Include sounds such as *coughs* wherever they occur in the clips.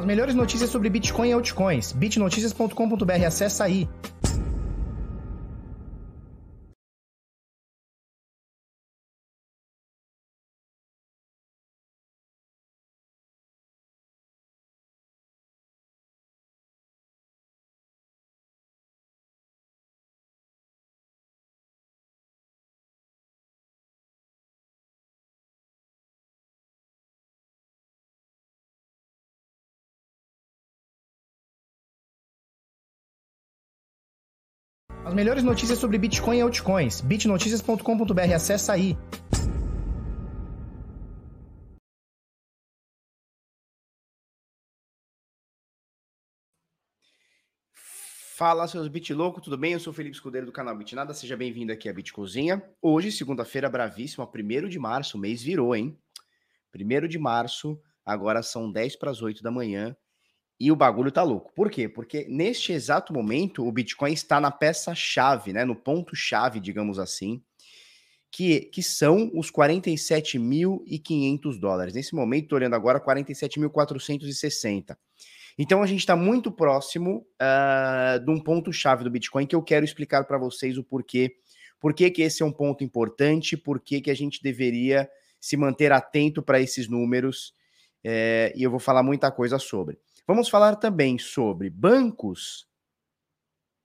As melhores notícias sobre Bitcoin e altcoins. bitnoticias.com.br. Acesse aí. As melhores notícias sobre Bitcoin e altcoins. bitnoticias.com.br. Acesse aí. Fala, seus Bit louco, tudo bem? Eu sou o Felipe Escudeiro do canal Bitnada, seja bem-vindo aqui à Bit Cozinha. Hoje, segunda-feira bravíssima, 1 de março, o mês virou, hein? 1 de março, agora são 10 para as 8 da manhã e o bagulho tá louco. Por quê? Porque neste exato momento o Bitcoin está na peça-chave, né? No ponto-chave, digamos assim, que, que são os 47.500 dólares. Nesse momento, estou olhando agora 47.460. Então a gente está muito próximo uh, de um ponto-chave do Bitcoin que eu quero explicar para vocês o porquê. Por que, que esse é um ponto importante, por que, que a gente deveria se manter atento para esses números, é, e eu vou falar muita coisa sobre. Vamos falar também sobre bancos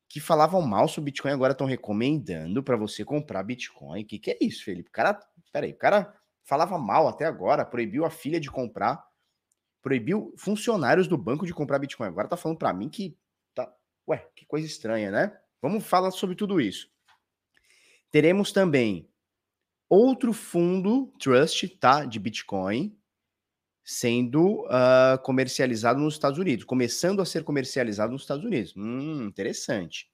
que falavam mal sobre Bitcoin agora estão recomendando para você comprar Bitcoin. O que, que é isso, Felipe? O cara, peraí, o cara falava mal até agora, proibiu a filha de comprar, proibiu funcionários do banco de comprar Bitcoin. Agora tá falando para mim que tá, ué, que coisa estranha, né? Vamos falar sobre tudo isso. Teremos também outro fundo trust, tá, de Bitcoin, sendo uh, comercializado nos Estados Unidos, começando a ser comercializado nos Estados Unidos. Hum, interessante.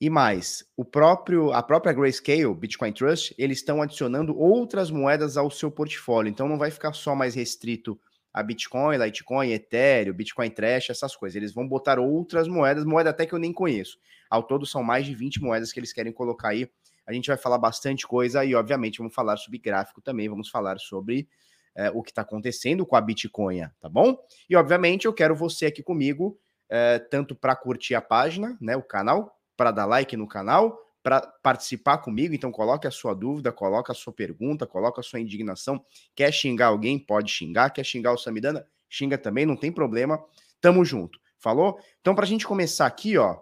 E mais, o próprio, a própria Grayscale, Bitcoin Trust, eles estão adicionando outras moedas ao seu portfólio. Então não vai ficar só mais restrito a Bitcoin, Litecoin, Ethereum, Bitcoin Trash, essas coisas. Eles vão botar outras moedas, moeda até que eu nem conheço. Ao todo são mais de 20 moedas que eles querem colocar aí. A gente vai falar bastante coisa e, obviamente, vamos falar sobre gráfico também, vamos falar sobre é, o que está acontecendo com a Bitcoin, tá bom? E obviamente eu quero você aqui comigo, é, tanto para curtir a página, né, o canal, para dar like no canal, para participar comigo. Então coloque a sua dúvida, coloque a sua pergunta, coloque a sua indignação. Quer xingar alguém? Pode xingar. Quer xingar o Samidana? Xinga também, não tem problema. Tamo junto. Falou? Então, para a gente começar aqui, ó,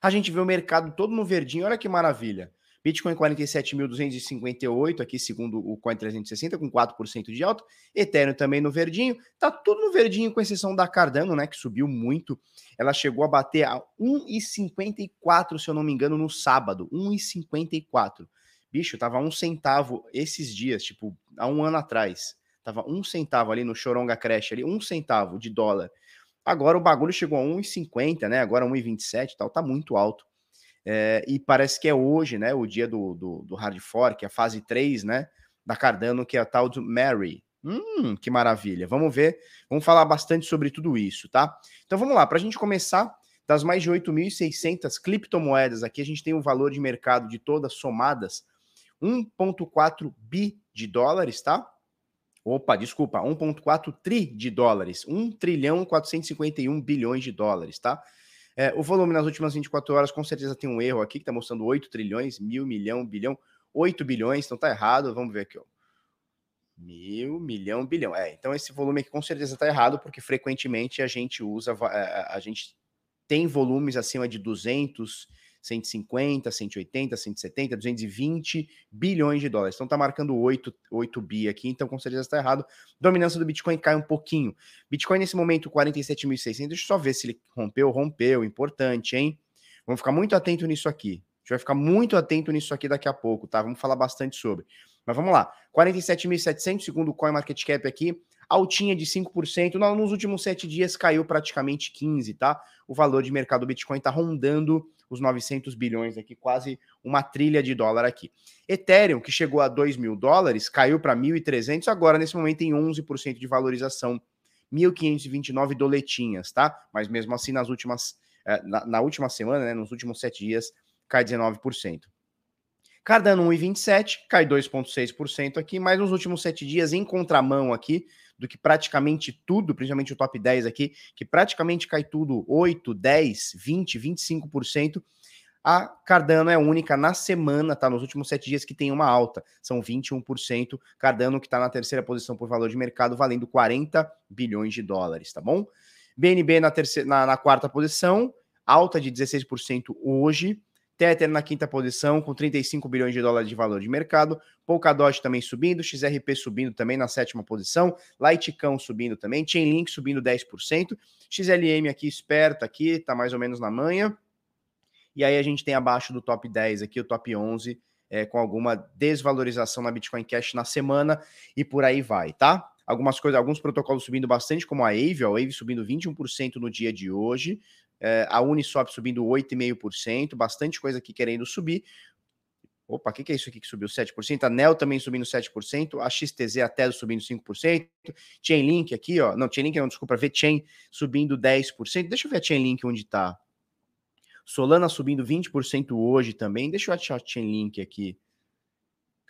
a gente vê o mercado todo no verdinho. Olha que maravilha. Bitcoin 47.258 aqui, segundo o Coin 360, com 4% de alta. Ethereum também no verdinho. Tá tudo no verdinho, com exceção da Cardano, né, que subiu muito. Ela chegou a bater a 1,54, se eu não me engano, no sábado. 1,54. Bicho, tava um centavo esses dias, tipo, há um ano atrás. Tava um centavo ali no Choronga Crash, ali, um centavo de dólar. Agora o bagulho chegou a 1,50, né? Agora 1,27 e tal, tá muito alto. É, e parece que é hoje, né? O dia do, do, do hard fork, a fase 3, né? Da Cardano, que é a tal do Mary. Hum, que maravilha. Vamos ver, vamos falar bastante sobre tudo isso, tá? Então vamos lá, para a gente começar, das mais de 8.600 criptomoedas aqui, a gente tem um valor de mercado de todas somadas 1,4 bi de dólares, tá? Opa, desculpa, 1,4 tri de dólares, 1 trilhão 451 bilhões de dólares, tá? É, o volume nas últimas 24 horas, com certeza tem um erro aqui, que está mostrando 8 trilhões, mil, milhão, bilhão, 8 bilhões, então tá errado. Vamos ver aqui, ó. Mil, milhão, bilhão. É, então esse volume aqui com certeza está errado, porque frequentemente a gente usa, a, a gente tem volumes acima de 200 150, 180, 170, 220 bilhões de dólares. Então tá marcando 8, 8 bi aqui, então com certeza está errado. Dominância do Bitcoin cai um pouquinho. Bitcoin nesse momento 47.600. Deixa eu só ver se ele rompeu, rompeu, importante, hein? Vamos ficar muito atento nisso aqui. A gente vai ficar muito atento nisso aqui daqui a pouco, tá? Vamos falar bastante sobre. Mas vamos lá. 47.700 segundo o CoinMarketCap aqui altinha de 5%. Nos últimos sete dias caiu praticamente 15%, tá? O valor de mercado do Bitcoin está rondando os 900 bilhões aqui, quase uma trilha de dólar aqui. Ethereum, que chegou a 2 mil dólares, caiu para 1.300, agora nesse momento tem 11% de valorização, 1.529 doletinhas, tá? Mas mesmo assim, nas últimas, eh, na, na última semana, né, nos últimos sete dias, cai 19%. Cardano 1,27, cai 2,6% aqui, mas nos últimos sete dias, em contramão aqui, do que praticamente tudo, principalmente o top 10 aqui, que praticamente cai tudo 8, 10, 20, 25%. A Cardano é única na semana, tá? Nos últimos sete dias que tem uma alta. São 21%. Cardano que está na terceira posição por valor de mercado, valendo 40 bilhões de dólares, tá bom? BNB na, terceira, na, na quarta posição, alta de 16% hoje. Tether na quinta posição, com 35 bilhões de dólares de valor de mercado. Polkadot também subindo, XRP subindo também na sétima posição. Litecoin subindo também. Chainlink subindo 10%. XLM aqui esperto aqui, tá mais ou menos na manha. E aí a gente tem abaixo do top 10 aqui, o top 11, é, com alguma desvalorização na Bitcoin Cash na semana e por aí vai, tá? Algumas coisas, alguns protocolos subindo bastante, como a Aave, a Aave subindo 21% no dia de hoje, a Uniswap subindo 8,5%, bastante coisa aqui querendo subir. Opa, o que, que é isso aqui que subiu 7%? A NEL também subindo 7%, a XTZ até subindo 5%, Chainlink aqui, ó, não, Chainlink não, desculpa, VeChain subindo 10%. Deixa eu ver a Chainlink onde tá. Solana subindo 20% hoje também. Deixa eu achar a Chainlink aqui.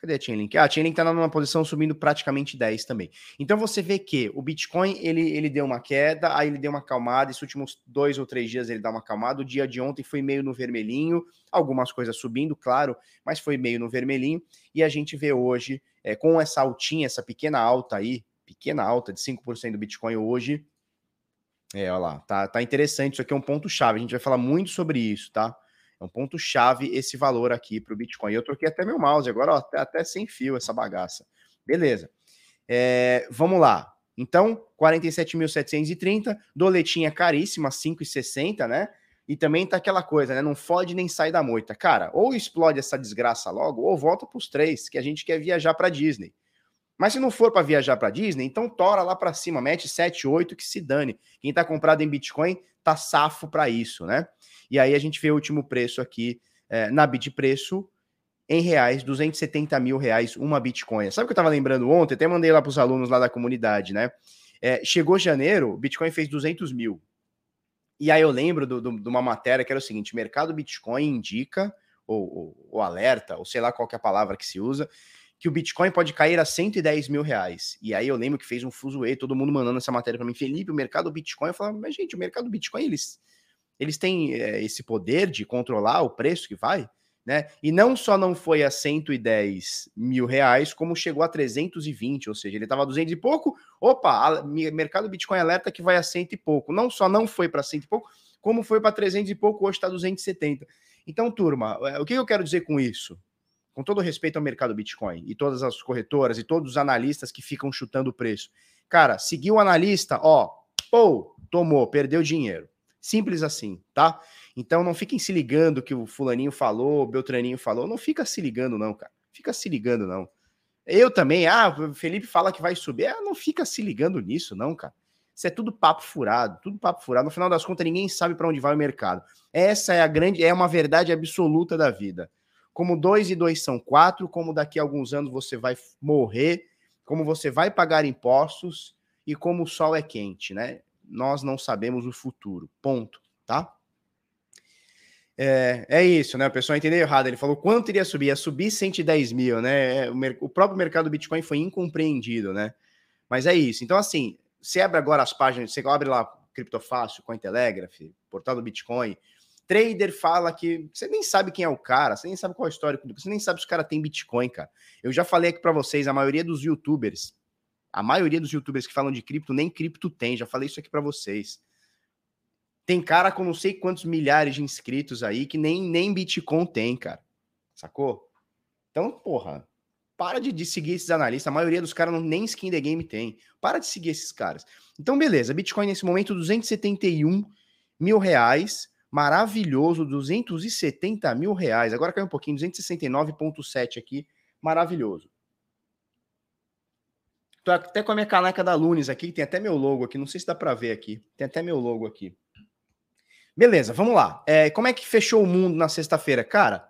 Cadê a Chainlink? Ah, a Chainlink está numa posição subindo praticamente 10 também. Então você vê que o Bitcoin ele, ele deu uma queda, aí ele deu uma acalmada. Esses últimos dois ou três dias ele dá uma acalmada. O dia de ontem foi meio no vermelhinho, algumas coisas subindo, claro, mas foi meio no vermelhinho. E a gente vê hoje, é, com essa altinha, essa pequena alta aí, pequena alta de 5% do Bitcoin hoje. É, olha lá, tá, tá interessante. Isso aqui é um ponto-chave. A gente vai falar muito sobre isso, tá? É um ponto-chave esse valor aqui para o Bitcoin. Eu troquei até meu mouse agora, ó, até, até sem fio essa bagaça. Beleza. É, vamos lá. Então, 47.730, doletinha caríssima, 5,60, né? E também tá aquela coisa, né? Não fode nem sai da moita. Cara, ou explode essa desgraça logo, ou volta para os três, que a gente quer viajar para Disney. Mas se não for para viajar para Disney, então tora lá para cima, mete 7, 8 que se dane. Quem tá comprado em Bitcoin tá safo para isso, né? E aí a gente vê o último preço aqui é, na Bitpreço em reais, 270 mil reais uma Bitcoin. Sabe o que eu estava lembrando ontem? Até mandei lá para os alunos lá da comunidade, né? É, chegou janeiro, Bitcoin fez 200 mil. E aí eu lembro de uma matéria que era o seguinte: mercado Bitcoin indica, ou, ou, ou, alerta, ou sei lá qual é a palavra que se usa, que o Bitcoin pode cair a 110 mil reais. E aí eu lembro que fez um fuzuê, todo mundo mandando essa matéria para mim, Felipe, o mercado Bitcoin. Eu falava, mas gente, o mercado Bitcoin, eles eles têm é, esse poder de controlar o preço que vai, né? E não só não foi a 110 mil reais, como chegou a 320, ou seja, ele estava a 200 e pouco, opa, a, mercado Bitcoin alerta que vai a 100 e pouco. Não só não foi para 100 e pouco, como foi para 300 e pouco, hoje está 270. Então, turma, eh, o que eu quero dizer com isso? Com todo respeito ao mercado Bitcoin e todas as corretoras e todos os analistas que ficam chutando o preço. Cara, seguiu o analista, ó, pô, tomou, perdeu dinheiro. Simples assim, tá? Então não fiquem se ligando que o fulaninho falou, o Beltraninho falou. Não fica se ligando, não, cara. Fica se ligando, não. Eu também, ah, o Felipe fala que vai subir. Ah, não fica se ligando nisso, não, cara. Isso é tudo papo furado, tudo papo furado. No final das contas, ninguém sabe para onde vai o mercado. Essa é a grande, é uma verdade absoluta da vida. Como dois e dois são quatro, como daqui a alguns anos você vai morrer, como você vai pagar impostos e como o sol é quente, né? nós não sabemos o futuro. Ponto, tá? É, é isso, né? O pessoal entendeu errado. Ele falou quanto iria subir? Ia subir 110 mil, né? É, o, o próprio mercado do Bitcoin foi incompreendido, né? Mas é isso. Então, assim, você abre agora as páginas, você abre lá Criptofácil, Cointelegraph, portal do Bitcoin. Trader fala que você nem sabe quem é o cara, você nem sabe qual é o histórico, você nem sabe se os caras têm Bitcoin, cara. Eu já falei aqui para vocês, a maioria dos youtubers a maioria dos youtubers que falam de cripto nem cripto tem, já falei isso aqui para vocês. Tem cara com não sei quantos milhares de inscritos aí que nem, nem Bitcoin tem, cara. Sacou? Então, porra, para de, de seguir esses analistas. A maioria dos caras não, nem skin the game tem. Para de seguir esses caras. Então, beleza. Bitcoin nesse momento, 271 mil reais. Maravilhoso, 270 mil reais. Agora caiu um pouquinho, 269,7 aqui. Maravilhoso. Tô até com a minha caneca da Lunes aqui, tem até meu logo aqui, não sei se dá para ver aqui. Tem até meu logo aqui. Beleza, vamos lá. É, como é que fechou o mundo na sexta-feira? Cara,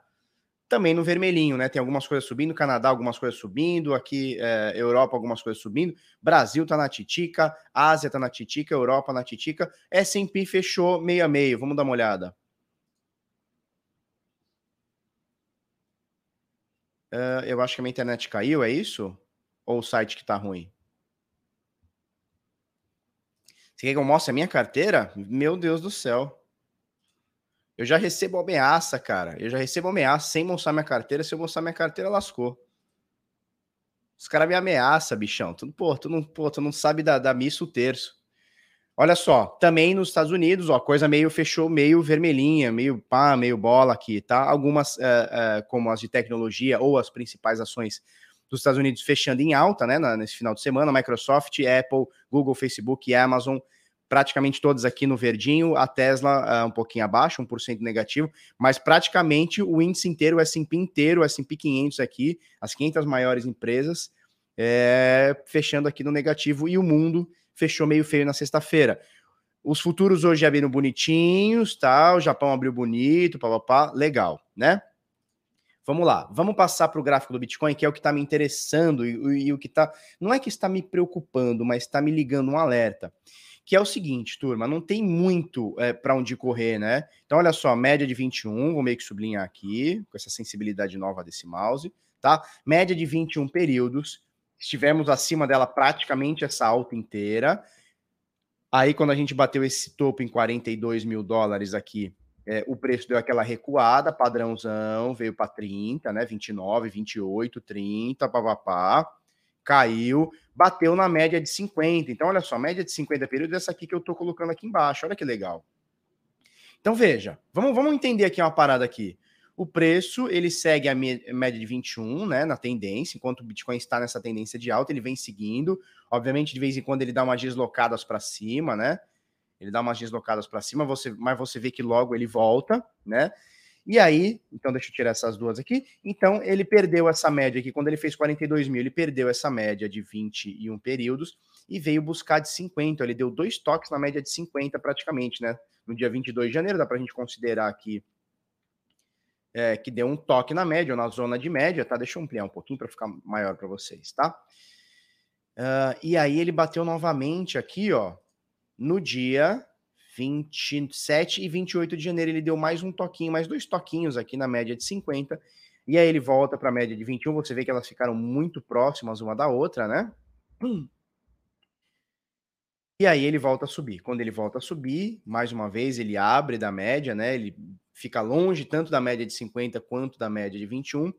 também no vermelhinho, né? Tem algumas coisas subindo, Canadá algumas coisas subindo, aqui é, Europa algumas coisas subindo, Brasil tá na titica, Ásia tá na titica, Europa na titica, S&P fechou meio a meio, vamos dar uma olhada. Uh, eu acho que a minha internet caiu, é isso? Ou o site que tá ruim? Você quer que eu mostre a minha carteira? Meu Deus do céu. Eu já recebo ameaça, cara. Eu já recebo ameaça sem mostrar minha carteira. Se eu mostrar minha carteira, lascou. Os caras me ameaçam, bichão. Tu, pô, tu não, pô, tu não sabe da, da missa o terço. Olha só, também nos Estados Unidos, ó, a coisa meio fechou, meio vermelhinha, meio pá, meio bola aqui, tá? Algumas, uh, uh, como as de tecnologia ou as principais ações dos Estados Unidos fechando em alta, né, nesse final de semana, Microsoft, Apple, Google, Facebook e Amazon, praticamente todas aqui no verdinho, a Tesla uh, um pouquinho abaixo, 1% negativo, mas praticamente o índice inteiro, o S&P inteiro, o S&P 500 aqui, as 500 maiores empresas, é, fechando aqui no negativo, e o mundo fechou meio feio na sexta-feira. Os futuros hoje abriram bonitinhos, tá? O Japão abriu bonito, papapá, legal, né? Vamos lá, vamos passar para o gráfico do Bitcoin, que é o que está me interessando e, e, o que está. Não é que está me preocupando, mas está me ligando um alerta. Que é o seguinte, turma, não tem muito é, para onde correr, né? Então, olha só, média de 21, vou meio que sublinhar aqui, com essa sensibilidade nova desse mouse, tá? Média de 21 períodos, estivemos acima dela praticamente essa alta inteira. Aí, quando a gente bateu esse topo em 42 mil dólares aqui, é, o preço deu aquela recuada, padrãozão, veio para 30, né? 29, 28, 30, papapá. Caiu, bateu na média de 50. Então, olha só, média de 50 períodos, essa aqui que eu tô colocando aqui embaixo. Olha que legal. Então, veja, vamos, vamos entender aqui uma parada aqui. O preço, ele segue a média de 21, né, na tendência, enquanto o Bitcoin está nessa tendência de alta, ele vem seguindo. Obviamente, de vez em quando ele dá umas deslocadas para cima, né? Ele dá umas deslocadas para cima, você, mas você vê que logo ele volta, né? E aí, então deixa eu tirar essas duas aqui. Então, ele perdeu essa média aqui, quando ele fez 42 mil, ele perdeu essa média de 21 períodos e veio buscar de 50. Ele deu dois toques na média de 50 praticamente, né? No dia 22 de janeiro, dá para a gente considerar aqui é, que deu um toque na média, ou na zona de média, tá? Deixa eu ampliar um pouquinho para ficar maior para vocês, tá? Uh, e aí ele bateu novamente aqui, ó, no dia 27 e 28 de janeiro. Ele deu mais um toquinho, mais dois toquinhos aqui na média de 50. E aí ele volta para a média de 21. Você vê que elas ficaram muito próximas uma da outra, né? Hum. E aí ele volta a subir. Quando ele volta a subir, mais uma vez ele abre da média, né? Ele fica longe tanto da média de 50 quanto da média de 21.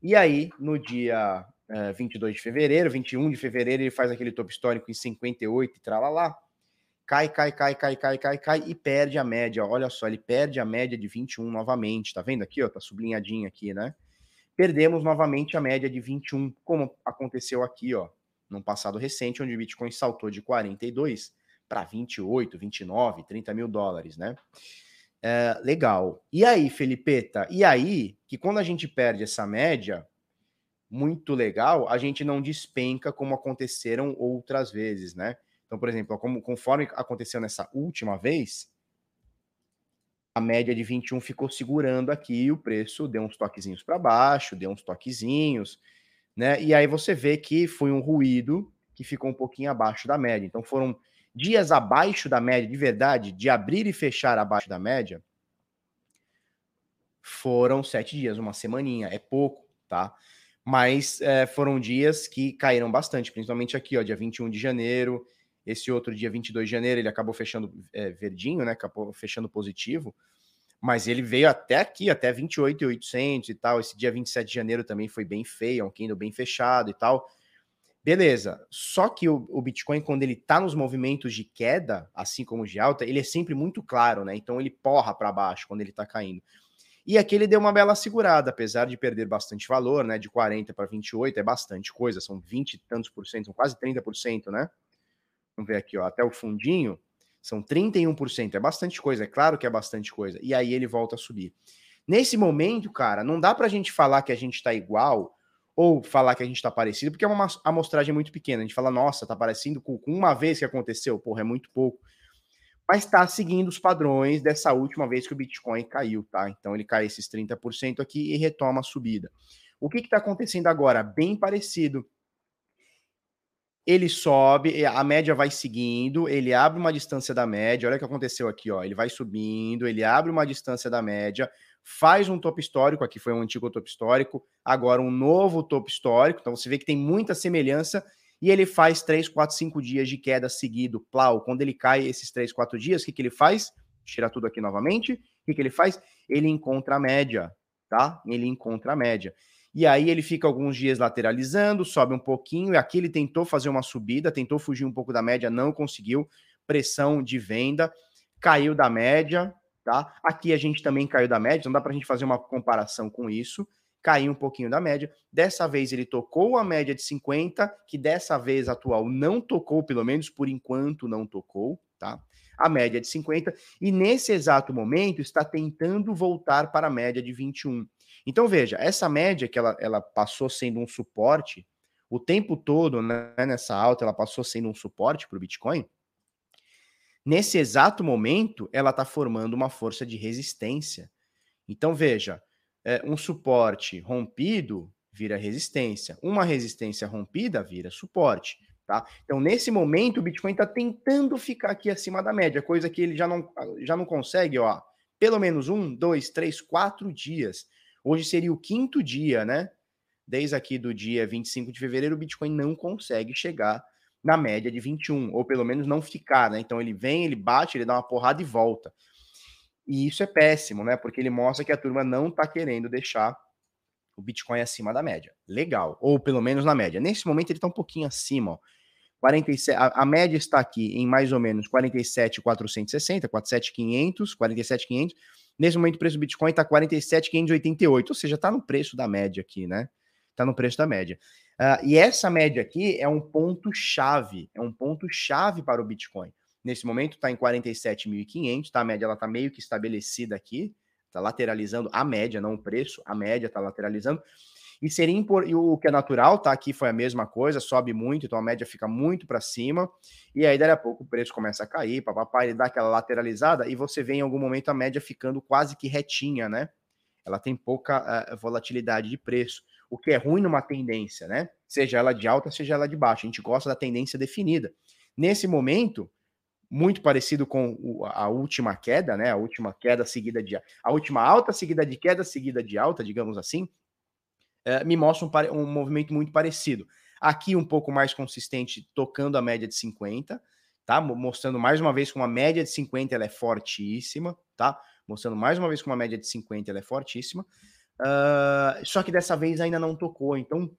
E aí, no dia é, 22 de fevereiro, 21 de fevereiro, ele faz aquele topo histórico em 58 e tralalá. Cai, cai, cai, cai, cai, cai, cai e perde a média. Olha só, ele perde a média de 21 novamente. Tá vendo aqui, ó? Tá sublinhadinho aqui, né? Perdemos novamente a média de 21, como aconteceu aqui, ó num passado recente, onde o Bitcoin saltou de 42 para 28, 29, 30 mil dólares, né? É, legal. E aí, Felipeta? E aí, que quando a gente perde essa média, muito legal, a gente não despenca como aconteceram outras vezes, né? Então, por exemplo, como, conforme aconteceu nessa última vez, a média de 21 ficou segurando aqui, o preço deu uns toquezinhos para baixo, deu uns toquezinhos, né? E aí você vê que foi um ruído que ficou um pouquinho abaixo da média. Então foram dias abaixo da média, de verdade, de abrir e fechar abaixo da média, foram sete dias, uma semaninha, é pouco, tá? Mas é, foram dias que caíram bastante, principalmente aqui, ó, dia 21 de janeiro, esse outro dia 22 de janeiro, ele acabou fechando é, verdinho, né? Acabou fechando positivo mas ele veio até aqui, até 28,800 e tal. Esse dia 27 de janeiro também foi bem feio, um candle bem fechado e tal. Beleza. Só que o, o, Bitcoin, quando ele tá nos movimentos de queda, assim como de alta, ele é sempre muito claro, né? Então ele porra para baixo quando ele tá caindo. E aqui ele deu uma bela segurada, apesar de perder bastante valor, né? De 40 para 28 é bastante coisa, são 20 e tantos por cento, são quase 30%, né? Vamos ver aqui, ó, até o fundinho são 31%, é bastante coisa, é claro que é bastante coisa. E aí ele volta a subir. Nesse momento, cara, não dá pra gente falar que a gente tá igual ou falar que a gente tá parecido, porque é uma amostragem muito pequena. A gente fala, nossa, tá parecido com, uma vez que aconteceu, porra, é muito pouco. Mas tá seguindo os padrões dessa última vez que o Bitcoin caiu, tá? Então ele cai esses 30% aqui e retoma a subida. O que que tá acontecendo agora? Bem parecido ele sobe, a média vai seguindo, ele abre uma distância da média. Olha o que aconteceu aqui, ó. Ele vai subindo, ele abre uma distância da média, faz um topo histórico, aqui foi um antigo topo histórico, agora um novo topo histórico. Então você vê que tem muita semelhança e ele faz 3, 4, 5 dias de queda seguido, plau. Quando ele cai esses 3, 4 dias, o que, que ele faz? Tira tudo aqui novamente. O que, que ele faz? Ele encontra a média, tá? Ele encontra a média. E aí ele fica alguns dias lateralizando, sobe um pouquinho, e aqui ele tentou fazer uma subida, tentou fugir um pouco da média, não conseguiu. Pressão de venda, caiu da média, tá? Aqui a gente também caiu da média, não dá para a gente fazer uma comparação com isso caiu um pouquinho da média. Dessa vez ele tocou a média de 50, que dessa vez atual não tocou, pelo menos por enquanto não tocou, tá? A média de 50, e nesse exato momento está tentando voltar para a média de 21. Então veja, essa média que ela, ela passou sendo um suporte, o tempo todo né, nessa alta, ela passou sendo um suporte para o Bitcoin. Nesse exato momento, ela está formando uma força de resistência. Então veja, é, um suporte rompido vira resistência, uma resistência rompida vira suporte. Tá? Então, nesse momento, o Bitcoin está tentando ficar aqui acima da média, coisa que ele já não, já não consegue, ó, pelo menos um, dois, três, quatro dias. Hoje seria o quinto dia, né? Desde aqui do dia 25 de fevereiro, o Bitcoin não consegue chegar na média de 21, ou pelo menos não ficar, né? Então ele vem, ele bate, ele dá uma porrada e volta. E isso é péssimo, né? Porque ele mostra que a turma não está querendo deixar o Bitcoin acima da média. Legal. Ou pelo menos na média. Nesse momento ele está um pouquinho acima, ó. 47, a, a, média está aqui em mais ou menos 47,460, 47,500, 47,500. Nesse momento o preço do Bitcoin está 47,588, ou seja, está no preço da média aqui, né? Está no preço da média. Uh, e essa média aqui é um ponto chave, é um ponto chave para o Bitcoin. Nesse momento está em 47.500, tá? A média ela está meio que estabelecida aqui, está lateralizando a média, não o preço, a média está lateralizando. E seria impor... e o que é natural, tá? Aqui foi a mesma coisa, sobe muito, então a média fica muito para cima, e aí daí a pouco o preço começa a cair, papapá, ele dá aquela lateralizada, e você vê em algum momento a média ficando quase que retinha, né? Ela tem pouca uh, volatilidade de preço, o que é ruim numa tendência, né? Seja ela de alta, seja ela de baixa. A gente gosta da tendência definida. Nesse momento, muito parecido com a última queda, né? A última queda seguida de a última alta seguida de queda seguida de alta, digamos assim, é, me mostra um, um, movimento muito parecido. Aqui um pouco mais consistente, tocando a média de 50, tá? Mostrando mais uma vez que uma média de 50 ela é fortíssima, tá? Mostrando mais uma vez que uma média de 50 ela é fortíssima. Uh, só que dessa vez ainda não tocou, então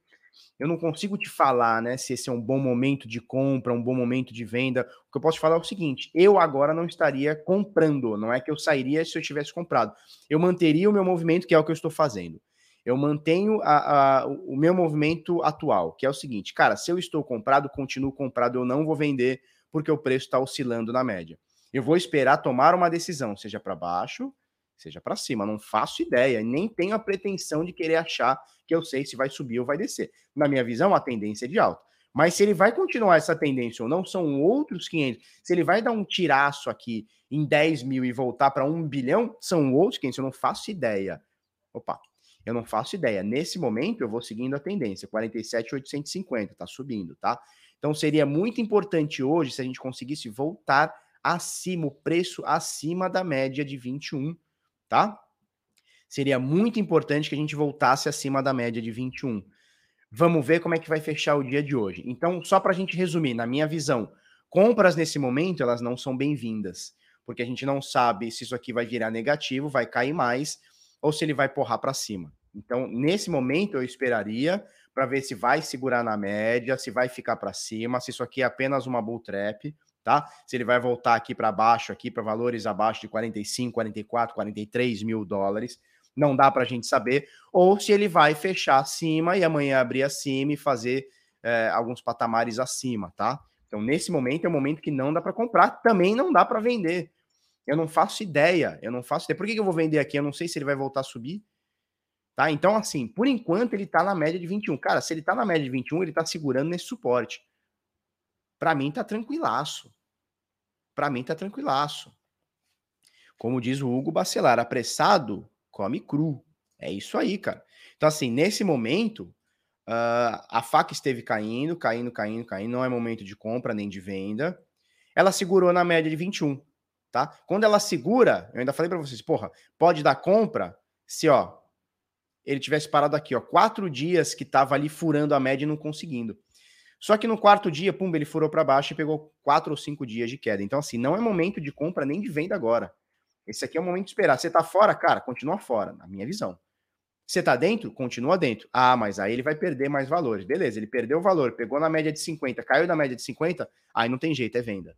eu não consigo te falar, né, se esse é um bom momento de compra, um bom momento de venda. O que eu posso te falar é o seguinte: eu agora não estaria comprando, não é que eu sairia se eu tivesse comprado. Eu manteria o meu movimento, que é o que eu estou fazendo. Eu mantenho a, a, o meu movimento atual, que é o seguinte, cara, se eu estou comprado, continuo comprado, eu não vou vender porque o preço está oscilando na média. Eu vou esperar tomar uma decisão, seja para baixo, seja para cima. Não faço ideia, nem tenho a pretensão de querer achar que eu sei se vai subir ou vai descer. Na minha visão, a tendência é de alta. Mas se ele vai continuar essa tendência ou não, são outros 500. Se ele vai dar um tiraço aqui em 10 mil e voltar para 1 bilhão, são outros 500. Eu não faço ideia. Opa, eu não faço ideia. Nesse momento, eu vou seguindo a tendência. 47,850, tá subindo, tá? Então seria muito importante hoje se a gente conseguisse voltar acima, o preço acima da média de 21 tá? Seria muito importante que a gente voltasse acima da média de 21. Vamos ver como é que vai fechar o dia de hoje. Então, só para a gente resumir, na minha visão, compras nesse momento elas não são bem-vindas, porque a gente não sabe se isso aqui vai virar negativo, vai cair mais, ou se ele vai porrar para cima. Então, nesse momento, eu esperaria para ver se vai segurar na média, se vai ficar para cima, se isso aqui é apenas uma bull trap, tá? Se ele vai voltar aqui para baixo, aqui para valores abaixo de 45, 44, 43 mil dólares, não dá para a gente saber, ou se ele vai fechar acima e amanhã abrir acima e fazer é, alguns patamares acima, tá? Então, nesse momento, é um momento que não dá para comprar, também não dá para vender. Eu não faço ideia, eu não faço ideia. Por que, que eu vou vender aqui? Eu não sei se ele vai voltar a subir. Tá? Então, assim, por enquanto ele está na média de 21. Cara, se ele está na média de 21, ele está segurando nesse suporte. Para mim tá tranquilaço. Para mim tá tranquilaço. Como diz o Hugo Bacelar, apressado come cru. É isso aí, cara. Então, assim, nesse momento, uh, a faca esteve caindo, caindo, caindo, caindo. Não é momento de compra nem de venda. Ela segurou na média de 21, tá? Quando ela segura, eu ainda falei para vocês, porra, pode dar compra se, ó, ele tivesse parado aqui, ó, quatro dias que tava ali furando a média e não conseguindo. Só que no quarto dia, pum, ele furou para baixo e pegou quatro ou cinco dias de queda. Então, assim, não é momento de compra nem de venda agora. Esse aqui é o momento de esperar. Você tá fora, cara, continua fora, na minha visão. Você tá dentro? Continua dentro. Ah, mas aí ele vai perder mais valores. Beleza, ele perdeu o valor, pegou na média de 50, caiu na média de 50, aí não tem jeito, é venda.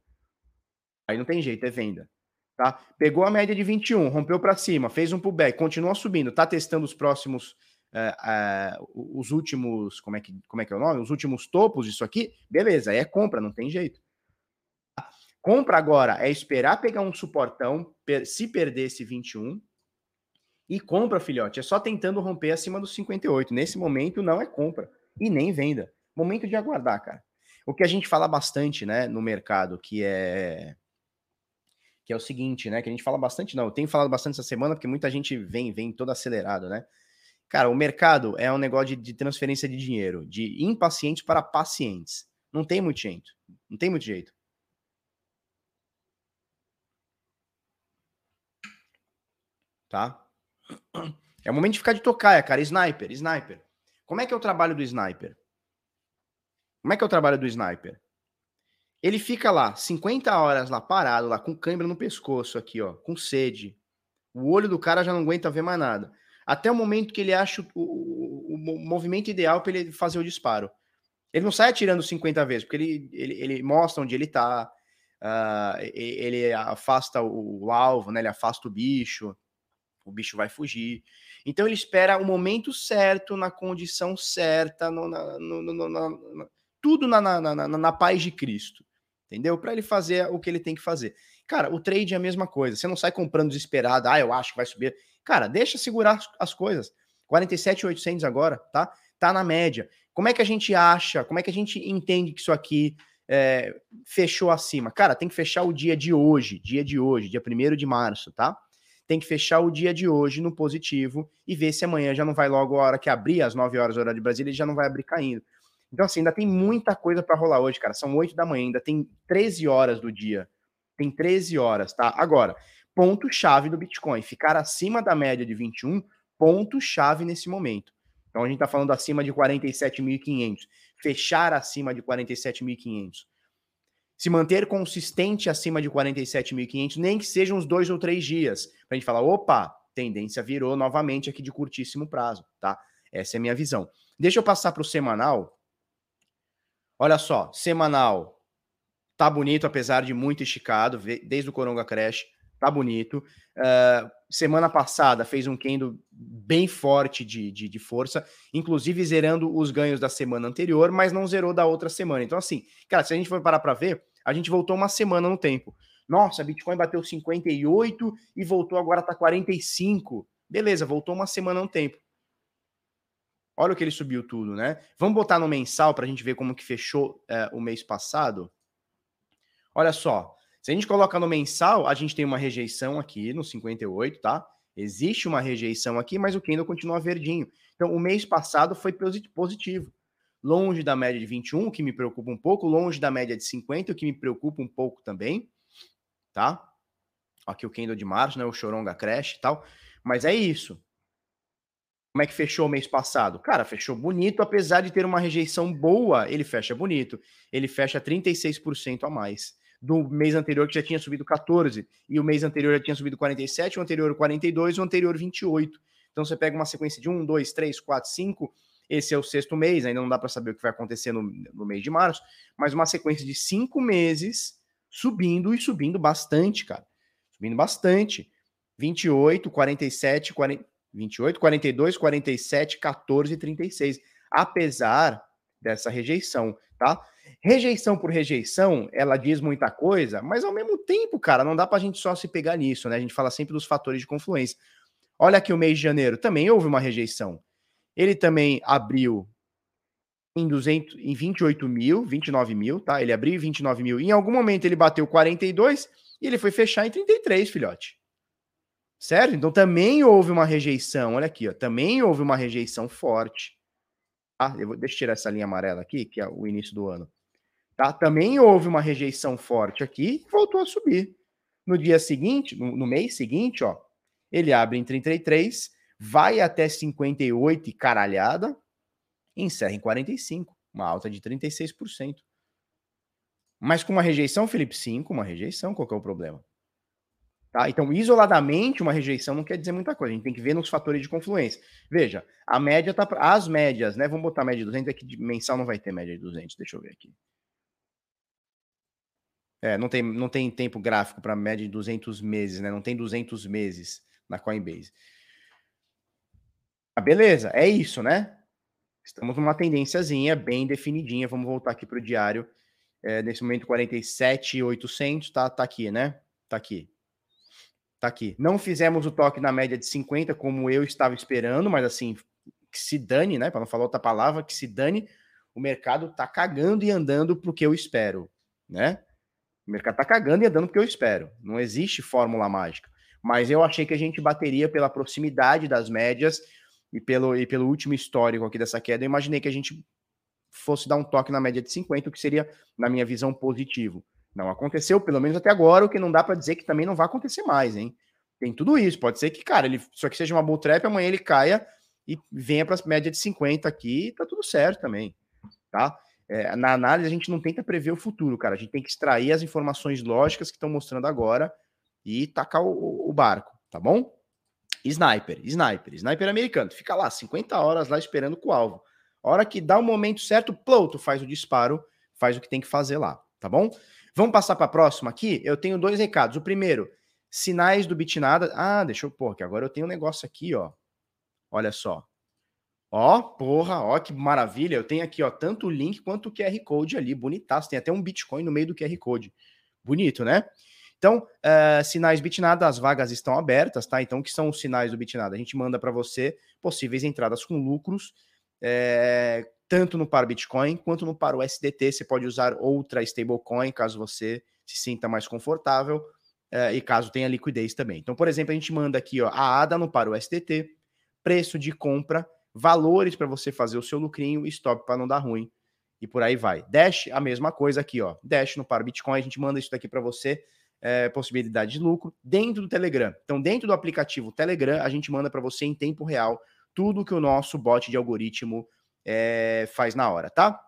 Aí não tem jeito, é venda. Tá? Pegou a média de 21, rompeu para cima, fez um pullback, continua subindo, tá testando os próximos é, é, os últimos, como é, que, como é que é o nome? Os últimos topos disso aqui, beleza, é compra, não tem jeito. Compra agora é esperar pegar um suportão, per, se perder esse 21, e compra, filhote, é só tentando romper acima dos 58. Nesse momento não é compra e nem venda. Momento de aguardar, cara. O que a gente fala bastante, né, no mercado, que é que é o seguinte, né, que a gente fala bastante, não, eu tenho falado bastante essa semana porque muita gente vem, vem todo acelerado, né? Cara, o mercado é um negócio de, de transferência de dinheiro, de impacientes para pacientes. Não tem muito jeito. Não tem muito jeito. Tá? É o momento de ficar de tocaia, cara. Sniper, sniper. Como é que é o trabalho do sniper? Como é que é o trabalho do sniper? Ele fica lá 50 horas lá parado, lá com câimbra no pescoço aqui, ó, com sede. O olho do cara já não aguenta ver mais nada até o momento que ele acha o, o, o movimento ideal para ele fazer o disparo. Ele não sai atirando 50 vezes, porque ele, ele, ele mostra onde ele está, uh, ele afasta o, o, alvo, né? ele afasta o bicho, o bicho vai fugir. Então ele espera o momento certo, na condição certa, no, na, no, no, na, tudo na, na, na, na paz de Cristo, entendeu? Para ele fazer o que ele tem que fazer. Cara, o trade é a mesma coisa. Você não sai comprando desesperado, ah, eu acho que vai subir. Cara, deixa segurar as coisas. 47,800 agora, tá? Tá na média. Como é que a gente acha, como é que a gente entende que isso aqui é, fechou acima? Cara, tem que fechar o dia de hoje, dia de hoje, dia 1 de março, tá? Tem que fechar o dia de hoje no positivo e ver se amanhã já não vai logo a hora que abrir, às 9 horas, hora de Brasília, ele já não vai abrir caindo. Então, assim, ainda tem muita coisa para rolar hoje, cara. São 8 da manhã, ainda tem 13 horas do dia. Tem 13 horas, tá? Agora, ponto-chave do Bitcoin. Ficar acima da média de 21, ponto-chave nesse momento. Então a gente está falando acima de 47.500. Fechar acima de 47.500. Se manter consistente acima de 47.500, nem que sejam uns dois ou três dias. Para a gente falar, opa, tendência virou novamente aqui de curtíssimo prazo, tá? Essa é a minha visão. Deixa eu passar para o semanal. Olha só, semanal tá bonito, apesar de muito esticado, desde o Coronga Crash tá bonito. Uh, semana passada fez um candle bem forte de, de, de, força, inclusive zerando os ganhos da semana anterior, mas não zerou da outra semana. Então, assim, cara, se a gente for parar para ver, a gente voltou uma semana no tempo. Nossa, Bitcoin bateu 58 e voltou agora tá 45. Beleza, voltou uma semana no tempo. Olha o que ele subiu tudo, né? Vamos botar no mensal para a gente ver como que fechou uh, o mês passado. Olha só, se a gente coloca no mensal, a gente tem uma rejeição aqui no 58, tá? Existe uma rejeição aqui, mas o candle continua verdinho. Então, o mês passado foi positivo. Longe da média de 21, o que me preocupa um pouco, longe da média de 50, o que me preocupa um pouco também, tá? Aqui o candle de março, né? O Choronga Crash e tal. Mas é isso. Como é que fechou o mês passado? Cara, fechou bonito, apesar de ter uma rejeição boa, ele fecha bonito. Ele fecha 36% a mais do mês anterior que já tinha subido 14, e o mês anterior já tinha subido 47, o anterior 42, o anterior 28. Então você pega uma sequência de 1, 2, 3, 4, 5, esse é o sexto mês, ainda não dá para saber o que vai acontecer no, no mês de março, mas uma sequência de cinco meses subindo e subindo bastante, cara. Subindo bastante. 28, 47, 40, 28, 42, 47, 14 e 36. Apesar dessa rejeição, tá? Rejeição por rejeição, ela diz muita coisa, mas ao mesmo tempo, cara, não dá pra gente só se pegar nisso, né? A gente fala sempre dos fatores de confluência. Olha aqui o mês de janeiro, também houve uma rejeição. Ele também abriu em, 200, em 28 mil, 29 mil, tá? Ele abriu em 29 mil. Em algum momento ele bateu 42 e ele foi fechar em 33, filhote. Certo? Então também houve uma rejeição. Olha aqui, ó. Também houve uma rejeição forte. Tá? Eu vou, deixa eu tirar essa linha amarela aqui, que é o início do ano. Tá? Também houve uma rejeição forte aqui e voltou a subir. No dia seguinte, no, no mês seguinte, ó, ele abre em 33, vai até 58 e caralhada, e encerra em 45. Uma alta de 36%. Mas com uma rejeição, Felipe? Sim, com uma rejeição, qual é o problema? Tá? Então, isoladamente, uma rejeição não quer dizer muita coisa. A gente tem que ver nos fatores de confluência. Veja, a média tá. As médias, né? Vamos botar a média de 200 aqui. Mensal não vai ter média de 200. Deixa eu ver aqui. É, não tem, não tem tempo gráfico para média de 200 meses, né? Não tem 200 meses na Coinbase. Ah, beleza, é isso, né? Estamos numa tendênciazinha bem definidinha. Vamos voltar aqui para o diário. É, nesse momento, 47,800. Tá, tá aqui, né? Tá aqui. Tá aqui. Não fizemos o toque na média de 50, como eu estava esperando, mas assim, que se dane, né? Para não falar outra palavra, que se dane. O mercado tá cagando e andando pro que eu espero, né? O mercado tá cagando e andando pro que eu espero. Não existe fórmula mágica. Mas eu achei que a gente bateria pela proximidade das médias e pelo, e pelo último histórico aqui dessa queda. Eu imaginei que a gente fosse dar um toque na média de 50, o que seria, na minha visão, positivo. Não aconteceu, pelo menos até agora, o que não dá para dizer que também não vai acontecer mais, hein? Tem tudo isso. Pode ser que, cara, ele só que seja uma bull trap, amanhã ele caia e venha para as médias de 50 aqui, tá tudo certo também, tá? É, na análise, a gente não tenta prever o futuro, cara. A gente tem que extrair as informações lógicas que estão mostrando agora e tacar o, o barco, tá bom? Sniper, sniper, sniper americano. Fica lá 50 horas lá esperando com o alvo. A hora que dá o momento certo, plou, faz o disparo, faz o que tem que fazer lá, tá bom? Vamos passar para a próxima aqui? Eu tenho dois recados. O primeiro, sinais do Bitnada. Ah, deixa eu pôr, que agora eu tenho um negócio aqui, ó. Olha só. Ó, porra, ó que maravilha. Eu tenho aqui, ó, tanto o link quanto o QR Code ali, bonitaço. Tem até um Bitcoin no meio do QR Code. Bonito, né? Então, uh, sinais Bitnada, as vagas estão abertas, tá? Então, o que são os sinais do Bitnada? A gente manda para você possíveis entradas com lucros, é, tanto no par Bitcoin quanto no par USDT. Você pode usar outra stablecoin, caso você se sinta mais confortável é, e caso tenha liquidez também. Então, por exemplo, a gente manda aqui ó, a ADA no par USDT, preço de compra, valores para você fazer o seu lucrinho, stop para não dar ruim e por aí vai. Dash, a mesma coisa aqui, ó. Dash no par Bitcoin, a gente manda isso daqui para você, é, possibilidade de lucro, dentro do Telegram. Então, dentro do aplicativo Telegram, a gente manda para você em tempo real tudo que o nosso bot de algoritmo é, faz na hora, tá?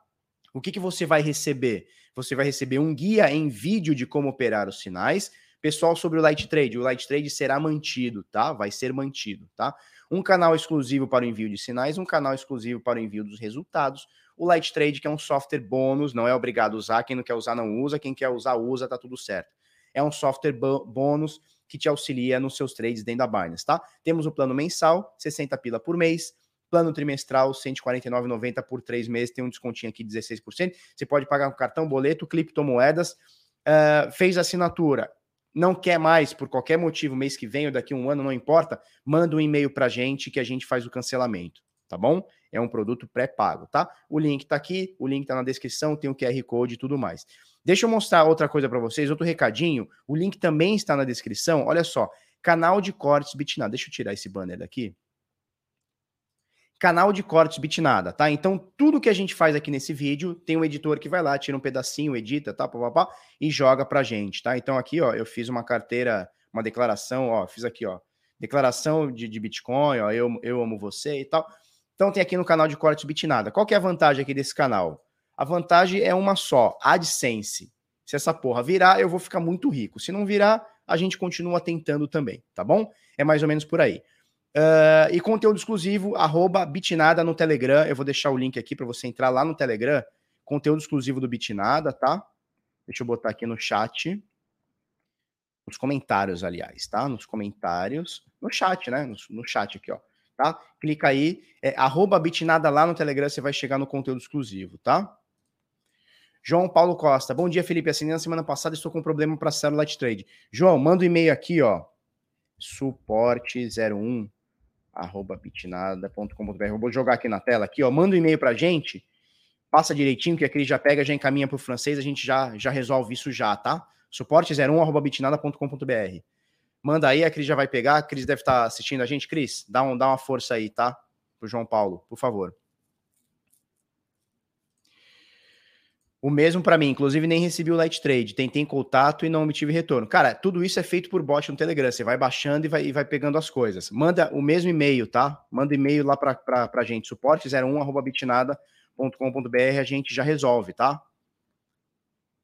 O que, que você vai receber? Você vai receber um guia em vídeo de como operar os sinais. Pessoal, sobre o Light Trade, o Light Trade será mantido, tá? Vai ser mantido, tá? Um canal exclusivo para o envio de sinais, um canal exclusivo para o envio dos resultados. O Light Trade, que é um software bônus, não é obrigado a usar. Quem não quer usar, não usa. Quem quer usar, usa, tá tudo certo. É um software bônus que te auxilia nos seus trades dentro da Binance, tá? Temos o plano mensal, 60 pila por mês. Plano trimestral, 149,90 por três meses, tem um descontinho aqui, 16%. Você pode pagar com cartão, boleto, criptomoedas. Uh, fez assinatura, não quer mais, por qualquer motivo, mês que vem ou daqui a um ano, não importa, manda um e-mail para gente que a gente faz o cancelamento, tá bom? É um produto pré-pago, tá? O link está aqui, o link está na descrição, tem o QR Code e tudo mais. Deixa eu mostrar outra coisa para vocês, outro recadinho. O link também está na descrição. Olha só, canal de cortes Bitnado. Deixa eu tirar esse banner daqui canal de cortes Bitnada, tá? Então, tudo que a gente faz aqui nesse vídeo, tem um editor que vai lá, tira um pedacinho, edita, tá, papapá, e joga pra gente, tá? Então, aqui, ó, eu fiz uma carteira, uma declaração, ó, fiz aqui, ó, declaração de, de Bitcoin, ó, eu, eu amo você e tal. Então, tem aqui no canal de cortes Bitnada. Qual que é a vantagem aqui desse canal? A vantagem é uma só, AdSense. Se essa porra virar, eu vou ficar muito rico. Se não virar, a gente continua tentando também, tá bom? É mais ou menos por aí. Uh, e conteúdo exclusivo, arroba Bitnada no Telegram. Eu vou deixar o link aqui para você entrar lá no Telegram. Conteúdo exclusivo do Bitnada, tá? Deixa eu botar aqui no chat. Nos comentários, aliás, tá? Nos comentários. No chat, né? No, no chat aqui, ó. Tá? Clica aí, é, arroba Bitnada lá no Telegram, você vai chegar no conteúdo exclusivo, tá? João Paulo Costa. Bom dia, Felipe. Assinei na semana passada estou com um problema para de trade. João, manda um e-mail aqui, ó. Suporte 01 arroba bitnada.com.br. Vou jogar aqui na tela, aqui, ó. Manda um e-mail pra gente, passa direitinho, que a Cris já pega, já encaminha pro francês, a gente já, já resolve isso já, tá? Suporte01 arroba bitnada.com.br. Manda aí, a Cris já vai pegar. A Cris deve estar tá assistindo a gente. Cris, dá, um, dá uma força aí, tá? Pro João Paulo, por favor. O mesmo para mim, inclusive nem recebi o Light Trade, tentei contato e não obtive retorno. Cara, tudo isso é feito por bot no Telegram. Você vai baixando e vai, e vai pegando as coisas. Manda o mesmo e-mail, tá? Manda e-mail lá para a gente, suporte01bitnada.com.br. binance.com.br a gente já resolve, tá?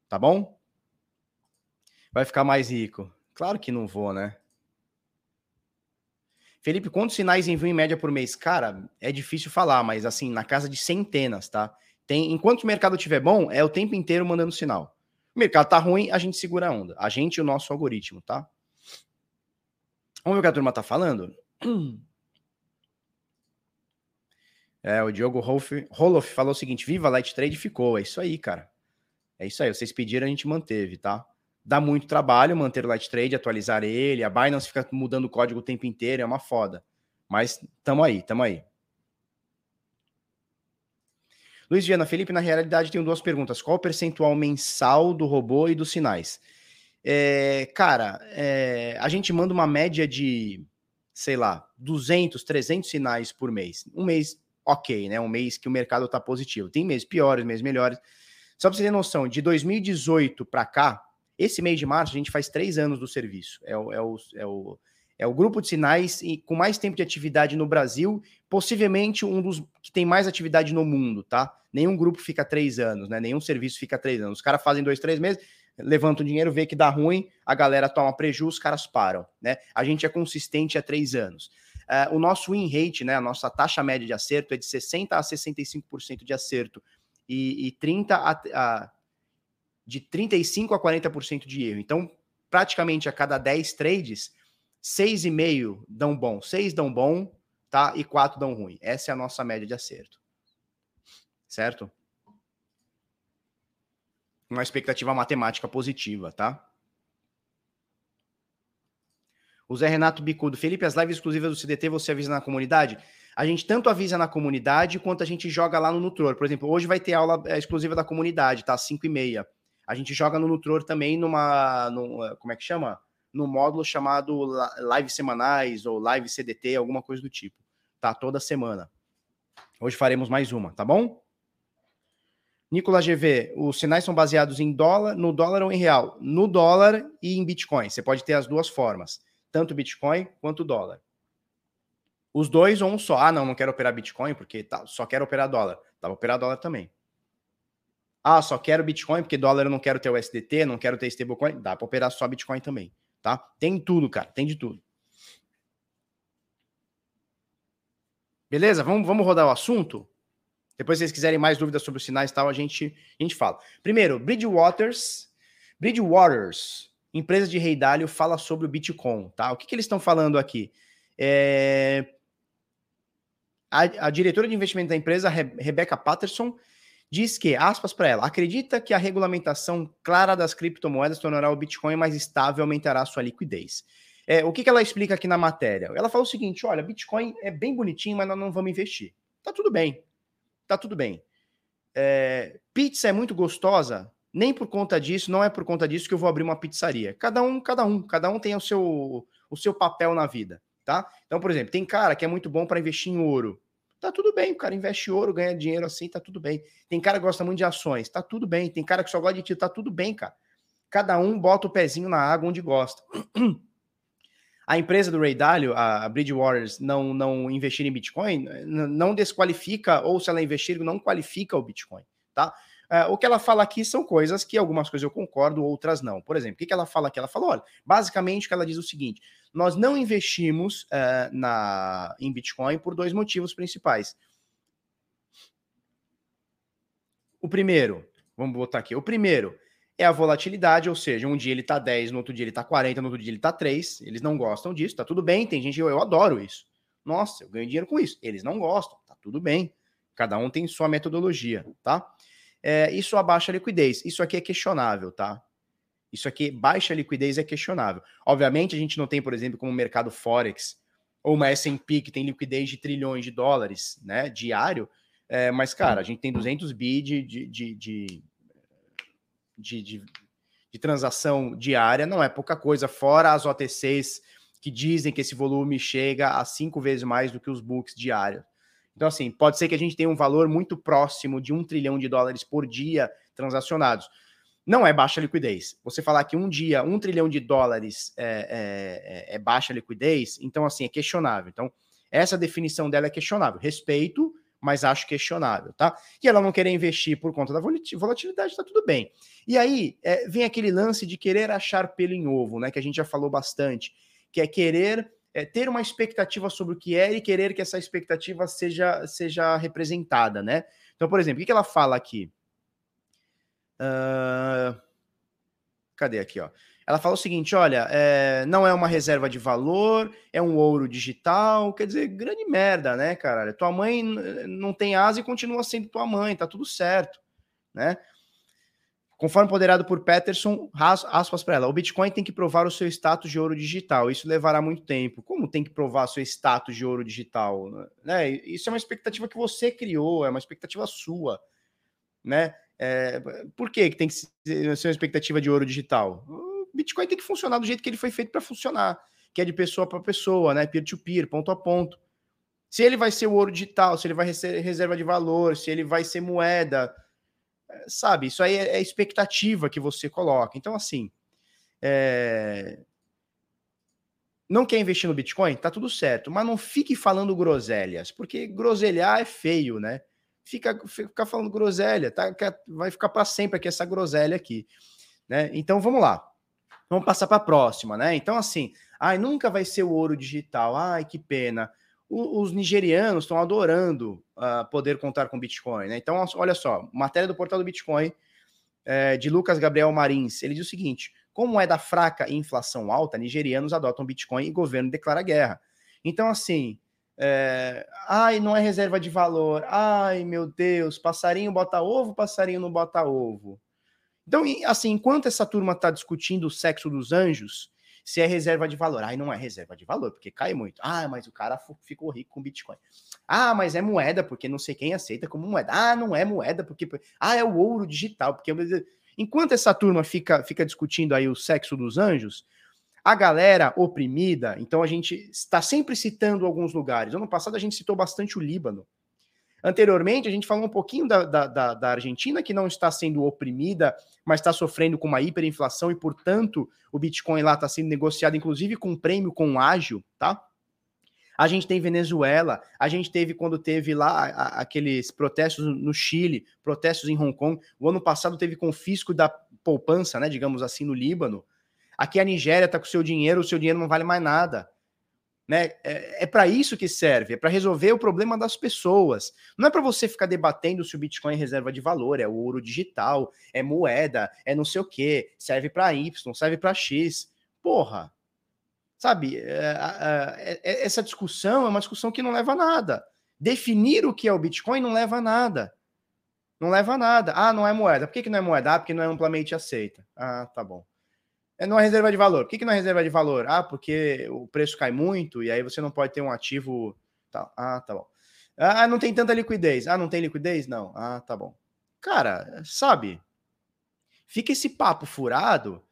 Tá bom? Vai ficar mais rico. Claro que não vou, né? Felipe, quantos sinais envio em média por mês? Cara, é difícil falar, mas assim, na casa de centenas, tá? Tem, enquanto o mercado estiver bom, é o tempo inteiro mandando sinal. O mercado tá ruim, a gente segura a onda. A gente e o nosso algoritmo, tá? Vamos ver o que a turma tá falando? *clears throat* É, o Diogo Roloff falou o seguinte: Viva Light Trade ficou. É isso aí, cara. É isso aí. Vocês pediram, a gente manteve, tá? Dá muito trabalho manter o Light Trade, atualizar ele. A Binance fica mudando o código o tempo inteiro, é uma foda. Mas tamo aí, tamo aí. Luiz Viana, Felipe, na realidade tenho duas perguntas. Qual o percentual mensal do robô e dos sinais? É, cara, é, a gente manda uma média de, sei lá, 200, 300 sinais por mês. Um mês ok, né? Um mês que o mercado está positivo. Tem meses piores, meses melhores. Só para você ter noção, de 2018 para cá, esse mês de março, a gente faz três anos do serviço. É é o, é o, é o grupo de sinais com mais tempo de atividade no Brasil, possivelmente um dos que tem mais atividade no mundo, tá? Nenhum grupo fica três anos, né? Nenhum serviço fica três anos. Os caras fazem dois, três meses, levantam dinheiro, vê que dá ruim, a galera toma prejuízo, os caras param, né? A gente é consistente há três anos. Uh, o nosso win rate, né, a nossa taxa média de acerto é de 60% a 65% de acerto e, e 30 a, a, de 35% a 40% de erro. Então, praticamente a cada 10 trades, 6,5 dão bom, 6 dão bom, tá? E 4 dão ruim. Essa é a nossa média de acerto. Certo? Uma expectativa matemática positiva, tá? O Zé Renato Bicudo, Felipe, as lives exclusivas do CDT você avisa na comunidade? A gente tanto avisa na comunidade quanto a gente joga lá no Nutror. Por exemplo, hoje vai ter aula é, exclusiva da comunidade, tá? 5 e meia. A gente joga no Nutror também numa. Num, como é que chama? No módulo chamado Live Semanais ou Live CDT, alguma coisa do tipo. Tá? Toda semana. Hoje faremos mais uma, tá bom? Nicolas GV, os sinais são baseados em dólar, no dólar ou em real? No dólar e em Bitcoin. Você pode ter as duas formas tanto Bitcoin quanto dólar. Os dois ou um só. Ah, não, não quero operar Bitcoin porque tá, só quero operar dólar. Dá pra operar dólar também. Ah, só quero Bitcoin porque dólar eu não quero ter o SDT, não quero ter stablecoin. Dá para operar só Bitcoin também, tá? Tem tudo, cara, tem de tudo. Beleza? Vamos, vamos rodar o assunto? Depois, se vocês quiserem mais dúvidas sobre os sinais e tal, a gente, a gente fala. Primeiro, Bridgewaters. Bridgewaters empresa de Rei Dalio fala sobre o Bitcoin, tá? O que, que eles estão falando aqui? É... A, a, diretora de investimento da empresa, Re Rebecca Patterson, diz que, aspas para ela, acredita que a regulamentação clara das criptomoedas tornará o Bitcoin mais estável e aumentará sua liquidez. É, o que, que ela explica aqui na matéria? Ela fala o seguinte: olha, Bitcoin é bem bonitinho, mas nós não vamos investir. Tá tudo bem. Tá tudo bem. É, pizza é muito gostosa? nem por conta disso, não é por conta disso que eu vou abrir uma pizzaria. Cada um, cada um, cada um tem o seu, o seu papel na vida, tá? Então, por exemplo, tem cara que é muito bom para investir em ouro. Tá tudo bem, o cara investe ouro, ganha dinheiro assim, tá tudo bem. Tem cara que gosta muito de ações, tá tudo bem. Tem cara que só gosta de tiro, tá tudo bem, cara. Cada um bota o pezinho na água onde gosta. A empresa do Ray Dalio, a Bridgewaters, não, não investir em Bitcoin, não desqualifica, ou se ela investir, não qualifica o Bitcoin, tá? Uh, o que ela fala aqui são coisas que algumas coisas eu concordo, outras não. Por exemplo, o que, que ela fala aqui? Ela fala, olha, basicamente que ela diz o seguinte: nós não investimos uh, na, em Bitcoin por dois motivos principais. O primeiro, vamos botar aqui, o primeiro é a volatilidade, ou seja, um dia ele tá 10, no outro dia ele tá 40, no outro dia ele tá 3. Eles não gostam disso, tá tudo bem. Tem gente, eu, eu adoro isso. Nossa, eu ganho dinheiro com isso. Eles não gostam, tá tudo bem. Cada um tem sua metodologia, tá? É, isso abaixa a liquidez. Isso aqui é questionável, tá? Isso aqui, baixa liquidez é questionável. Obviamente, a gente não tem, por exemplo, como o mercado Forex ou uma S&P que tem liquidez de trilhões de dólares, né, diário, é, mas, cara, a gente tem 200 bi de, de, de, de, de, de transação diária, não é pouca coisa, fora as OTCs que dizem que esse volume chega a cinco vezes mais do que os books diários. Então, assim, pode ser que a gente tenha um valor muito próximo de um trilhão de dólares por dia transacionados. Não é baixa liquidez. Você falar que um dia um trilhão de dólares é, é, é baixa liquidez, então, assim, é questionável. Então, essa definição dela é questionável. Respeito, mas acho questionável, tá? E ela não querer investir por conta da volatilidade, tá tudo bem. E aí é, vem aquele lance de querer achar pelo em ovo, né? Que a gente já falou bastante, que é querer é, ter uma expectativa sobre o que é e querer que essa expectativa seja, seja representada, né? Então, por exemplo, o que, ela fala aqui? Uh... Cadê aqui, ó? Ela fala o seguinte: olha, é, não é uma reserva de valor, é um ouro digital. Quer dizer, grande merda, né, cara? Tua mãe não tem asa e continua sendo tua mãe, tá tudo certo, né? Conforme poderado por Peterson, aspas para ela, o Bitcoin tem que provar o seu status de ouro digital. Isso levará muito tempo. Como tem que provar seu status de ouro digital? Né? Isso é uma expectativa que você criou, é uma expectativa sua, né? É, por que, tem que ser uma expectativa de ouro digital? Bitcoin tem que funcionar do jeito que ele foi feito para funcionar, que é de pessoa para pessoa, né? Peer-to-peer, ponto a ponto. Se ele vai ser o ouro digital, se ele vai ser reserva de valor, se ele vai ser moeda, sabe? Isso aí é, é expectativa que você coloca. Então, assim, é... não quer investir no Bitcoin? Tá tudo certo, mas não fique falando groselhas, porque groselhar é feio, né? Fica, fica falando groselha, tá? Vai ficar para sempre aqui essa groselha aqui, né? Então, vamos lá. Vamos passar para a próxima, né? Então, assim, ai, nunca vai ser o ouro digital, ai, que pena. Os nigerianos estão adorando uh, poder contar com Bitcoin, né? Então, olha só, matéria do portal do Bitcoin, é, de Lucas Gabriel Marins, ele diz o seguinte: como é da fraca e inflação alta, nigerianos adotam Bitcoin e governo declara guerra. Então, assim, é, ai, não é reserva de valor, ai, meu Deus, passarinho bota ovo, passarinho não bota ovo. Então, assim, enquanto essa turma está discutindo o sexo dos anjos, se é reserva de valor. Ai, não é reserva de valor, porque cai muito. Ah, mas o cara ficou rico com Bitcoin. Ah, mas é moeda, porque não sei quem aceita como moeda. Ah, não é moeda, porque. Ah, é o ouro digital, porque. Enquanto essa turma fica, fica discutindo aí o sexo dos anjos, a galera oprimida, então a gente está sempre citando alguns lugares. Ano passado a gente citou bastante o Líbano. Anteriormente, a gente falou um pouquinho da, da, da, Argentina, que não está sendo oprimida, mas está sofrendo com uma hiperinflação e, portanto, o Bitcoin lá está sendo negociado, inclusive com prêmio com ágil, tá? A gente tem Venezuela, a gente teve quando teve lá aqueles protestos no Chile, protestos em Hong Kong. O ano passado teve confisco da poupança, né, digamos assim, no Líbano. Aqui a Nigéria está com o seu dinheiro, o seu dinheiro não vale mais nada. Né? É, é para isso que serve, é para resolver o problema das pessoas. Não é para você ficar debatendo se o Bitcoin é reserva de valor, é ouro digital, é moeda, é não sei o que, serve para Y, serve para X. Porra, sabe? É, é, é, essa discussão é uma discussão que não leva a nada. Definir o que é o Bitcoin não leva a nada. Não leva a nada. Ah, não é moeda. Por que, que não é moeda? Ah, porque não é amplamente aceita. Ah, tá bom. É numa reserva de valor. Por que, que não é reserva de valor? Ah, porque o preço cai muito e aí você não pode ter um ativo. Tá. Ah, tá bom. Ah, não tem tanta liquidez. Ah, não tem liquidez? Não. Ah, tá bom. Cara, sabe? Fica esse papo furado,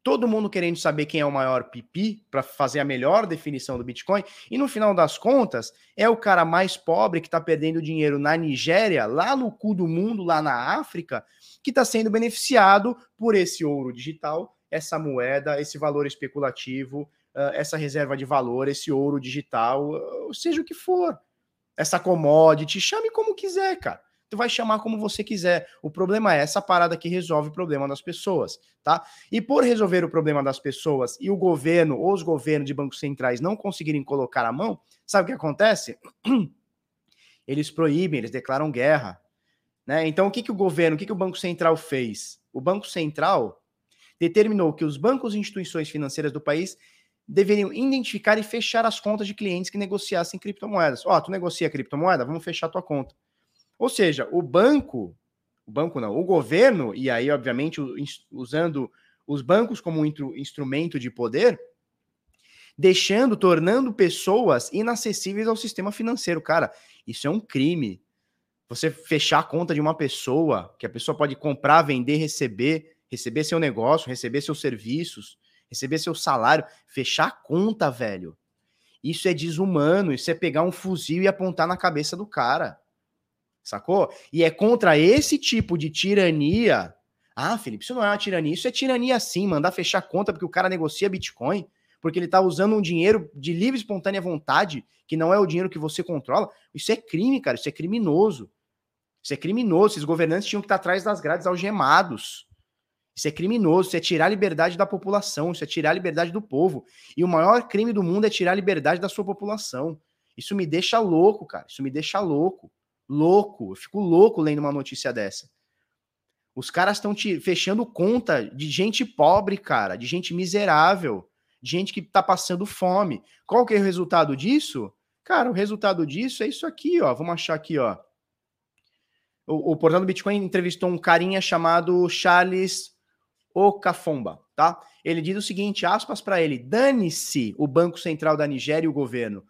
todo mundo querendo saber quem é o maior pipi para fazer a melhor definição do Bitcoin, e no final das contas, é o cara mais pobre que está perdendo dinheiro na Nigéria, lá no cu do mundo, lá na África, que está sendo beneficiado por esse ouro digital essa moeda, esse valor especulativo, uh, essa reserva de valor, esse ouro digital, uh, seja o que for. Essa commodity, chame como quiser, cara. Tu vai chamar como você quiser. O problema é essa parada que resolve o problema das pessoas, tá? E por resolver o problema das pessoas e o governo ou os governos de bancos centrais não conseguirem colocar a mão, sabe o que acontece? *clears throat* Eles proíbem, eles declaram guerra. Né? Então, o que, que o governo, o que, que o Banco Central fez? O Banco Central determinou que os bancos e instituições financeiras do país deveriam identificar e fechar as contas de clientes que negociassem criptomoedas. Ó, oh, tu negocia criptomoeda? Vamos fechar tua conta. Ou seja, o banco, o banco não, o governo, e aí, obviamente, usando os bancos como um instrumento de poder, deixando, tornando pessoas inacessíveis ao sistema financeiro. Cara, isso é um crime. Você fechar a conta de uma pessoa, que a pessoa pode comprar, vender, receber, receber seu negócio, receber seus serviços, receber seu salário, fechar a conta, velho. Isso é desumano, isso é pegar um fuzil e apontar na cabeça do cara. Sacou? E é contra esse tipo de tirania. Ah, Felipe, isso não é uma tirania, isso é tirania sim, mandar fechar a conta porque o cara negocia Bitcoin, porque ele está usando um dinheiro de livre espontânea vontade, que não é o dinheiro que você controla, isso é crime, cara, isso é criminoso. Isso é criminoso. Esses governantes tinham que estar atrás das grades algemados. Isso é criminoso, isso é tirar a liberdade da população, isso é tirar a liberdade do povo. E o maior crime do mundo é tirar a liberdade da sua população. Isso me deixa louco, cara. Isso me deixa louco. Louco. Eu fico louco lendo uma notícia dessa. Os caras estão fechando conta de gente pobre, cara, de gente miserável, de gente que tá passando fome. Qual que é o resultado disso? Cara, o resultado disso é isso aqui, ó. Vamos achar aqui, ó o, o portal do Bitcoin entrevistou um carinha chamado Charles Okafomba, tá? Ele diz o seguinte, aspas para ele: dane-se o Banco Central da Nigéria e o governo.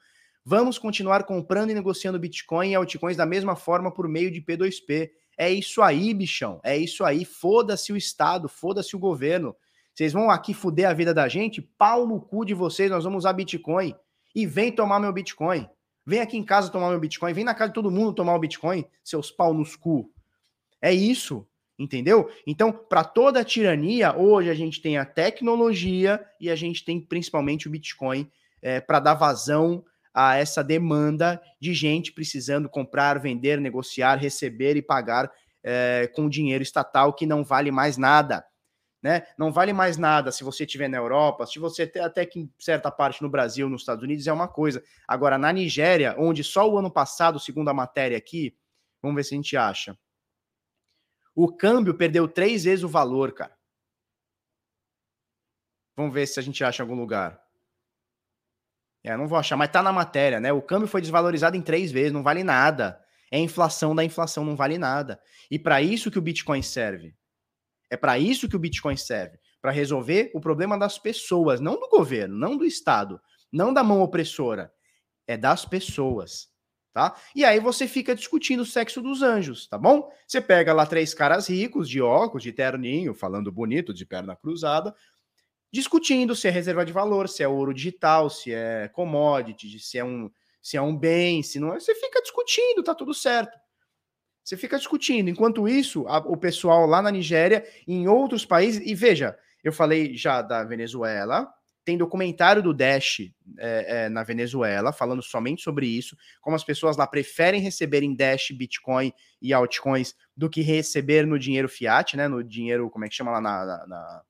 Vamos continuar comprando e negociando Bitcoin e altcoins da mesma forma por meio de P2P. É isso aí, bichão. É isso aí. Foda-se o Estado, foda-se o governo. Vocês vão aqui fuder a vida da gente? Pau no cu de vocês, nós vamos usar Bitcoin. E vem tomar meu Bitcoin. Vem aqui em casa tomar meu Bitcoin, vem na casa de todo mundo tomar o Bitcoin, seus pau nos cu. É isso, entendeu? Então, para toda a tirania, hoje a gente tem a tecnologia e a gente tem principalmente o Bitcoin é, para dar vazão a essa demanda de gente precisando comprar, vender, negociar, receber e pagar é, com dinheiro estatal que não vale mais nada né? Não vale mais nada se você estiver na Europa, se você até que em certa parte no Brasil, nos Estados Unidos, é uma coisa. Agora, na Nigéria, onde só o ano passado, segundo a matéria aqui, vamos ver se a gente acha. O câmbio perdeu três vezes o valor, cara. Vamos ver se a gente acha em algum lugar. É, não vou achar, mas tá na matéria, né? O câmbio foi desvalorizado em três vezes, não vale nada. É inflação da inflação, não vale nada. E para isso que o Bitcoin serve. É para isso que o Bitcoin serve, para resolver o problema das pessoas, não do governo, não do Estado, não da mão opressora, é das pessoas, tá? E aí você fica discutindo o sexo dos anjos, tá bom? Você pega lá três caras ricos, de óculos, de terninho, falando bonito, de perna cruzada, discutindo se é reserva de valor, se é ouro digital, se é commodity, se é um, se é um bem, se não é. Você fica discutindo, tá tudo certo. Você fica discutindo. Enquanto isso, a, o pessoal lá na Nigéria, em outros países, e veja, eu falei já da Venezuela, tem documentário do Dash é, é, na Venezuela, falando somente sobre isso, como as pessoas lá preferem receber em Dash, Bitcoin e altcoins do que receber no dinheiro fiat, né? No dinheiro, como é que chama lá na, na, na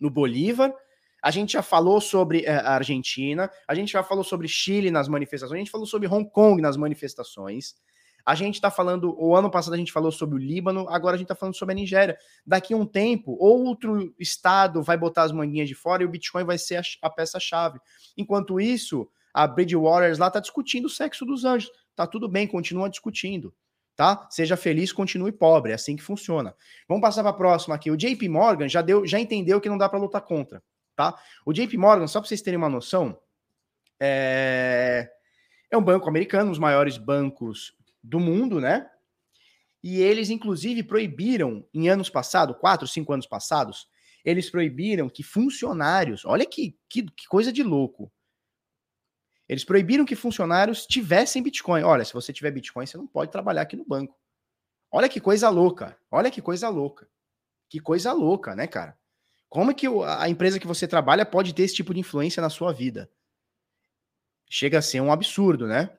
no Bolívar. A gente já falou sobre é, a Argentina, a gente já falou sobre Chile nas manifestações, a gente falou sobre Hong Kong nas manifestações. A gente está falando, o ano passado a gente falou sobre o Líbano, agora a gente está falando sobre a Nigéria. Daqui a um tempo, outro estado vai botar as manguinhas de fora e o Bitcoin vai ser a, a peça-chave. Enquanto isso, a Bridgewaters lá está discutindo o sexo dos anjos. Tá tudo bem, continua discutindo. Tá? Seja feliz, continue pobre, é assim que funciona. Vamos passar para a próxima aqui. O JP Morgan já deu, já entendeu que não dá para lutar contra, tá? O JP Morgan, só para vocês terem uma noção, é... é um banco americano, um dos maiores bancos do mundo, né? E eles, inclusive, proibiram, em anos passados, quatro, cinco anos passados, eles proibiram que funcionários, olha que, que, que coisa de louco, eles proibiram que funcionários tivessem Bitcoin. Olha, se você tiver Bitcoin, você não pode trabalhar aqui no banco. Olha que coisa louca. Olha que coisa louca. Que coisa louca, né, cara? Como é que a empresa que você trabalha pode ter esse tipo de influência na sua vida? Chega a ser um absurdo, né?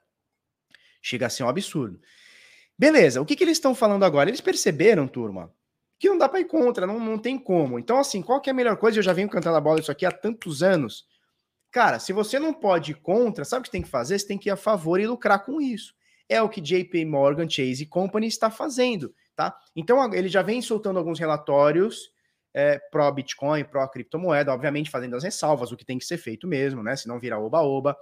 Chega a ser um absurdo. Beleza, o que, que eles estão falando agora? Eles perceberam, turma, que não dá para ir contra, não, não tem como. Então, assim, qual que é a melhor coisa? Eu já venho cantando a bola isso aqui há tantos anos. Cara, se você não pode ir contra, sabe o que tem que fazer? Você tem que ir a favor e lucrar com isso. É o que JP Morgan Chase Company está fazendo, tá? Então, ele já vem soltando alguns relatórios é, pró Bitcoin, pró criptomoeda, obviamente fazendo as ressalvas, o que tem que ser feito mesmo, né? Se não virar oba-oba.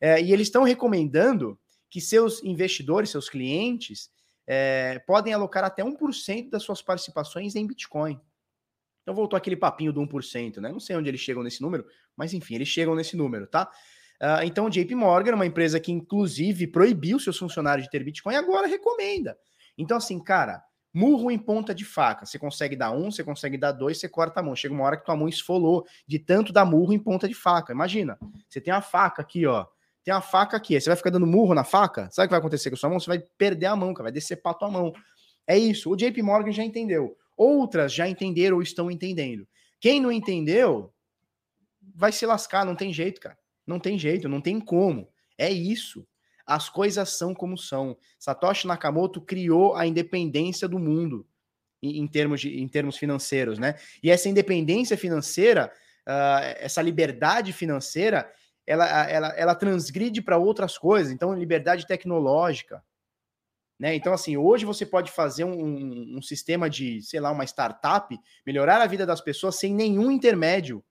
É, e eles estão recomendando que seus investidores, seus clientes, é, podem alocar até 1% das suas participações em Bitcoin. Então voltou aquele papinho do 1%, né? Não sei onde eles chegam nesse número, mas enfim, eles chegam nesse número, tá? Uh, então, JP Morgan, uma empresa que inclusive proibiu seus funcionários de ter Bitcoin, agora recomenda. Então, assim, cara, murro em ponta de faca. Você consegue dar um, você consegue dar dois, você corta a mão. Chega uma hora que tua mão esfolou de tanto dar murro em ponta de faca. Imagina, você tem a faca aqui, ó tem uma faca aqui, você vai ficar dando murro na faca, sabe o que vai acontecer com a sua mão? Você vai perder a mão, cara, vai decepar a tua mão. É isso, o JP Morgan já entendeu. Outras já entenderam ou estão entendendo. Quem não entendeu, vai se lascar, não tem jeito, cara. Não tem jeito, não tem como. É isso. As coisas são como são. Satoshi Nakamoto criou a independência do mundo em, em termos, de, em termos financeiros, né? E essa independência financeira, uh, essa liberdade financeira, ela, ela, ela transgride para outras coisas. Então, liberdade tecnológica. Né? Então, assim, hoje você pode fazer um, um sistema de, sei lá, uma startup, melhorar a vida das pessoas sem nenhum intermédio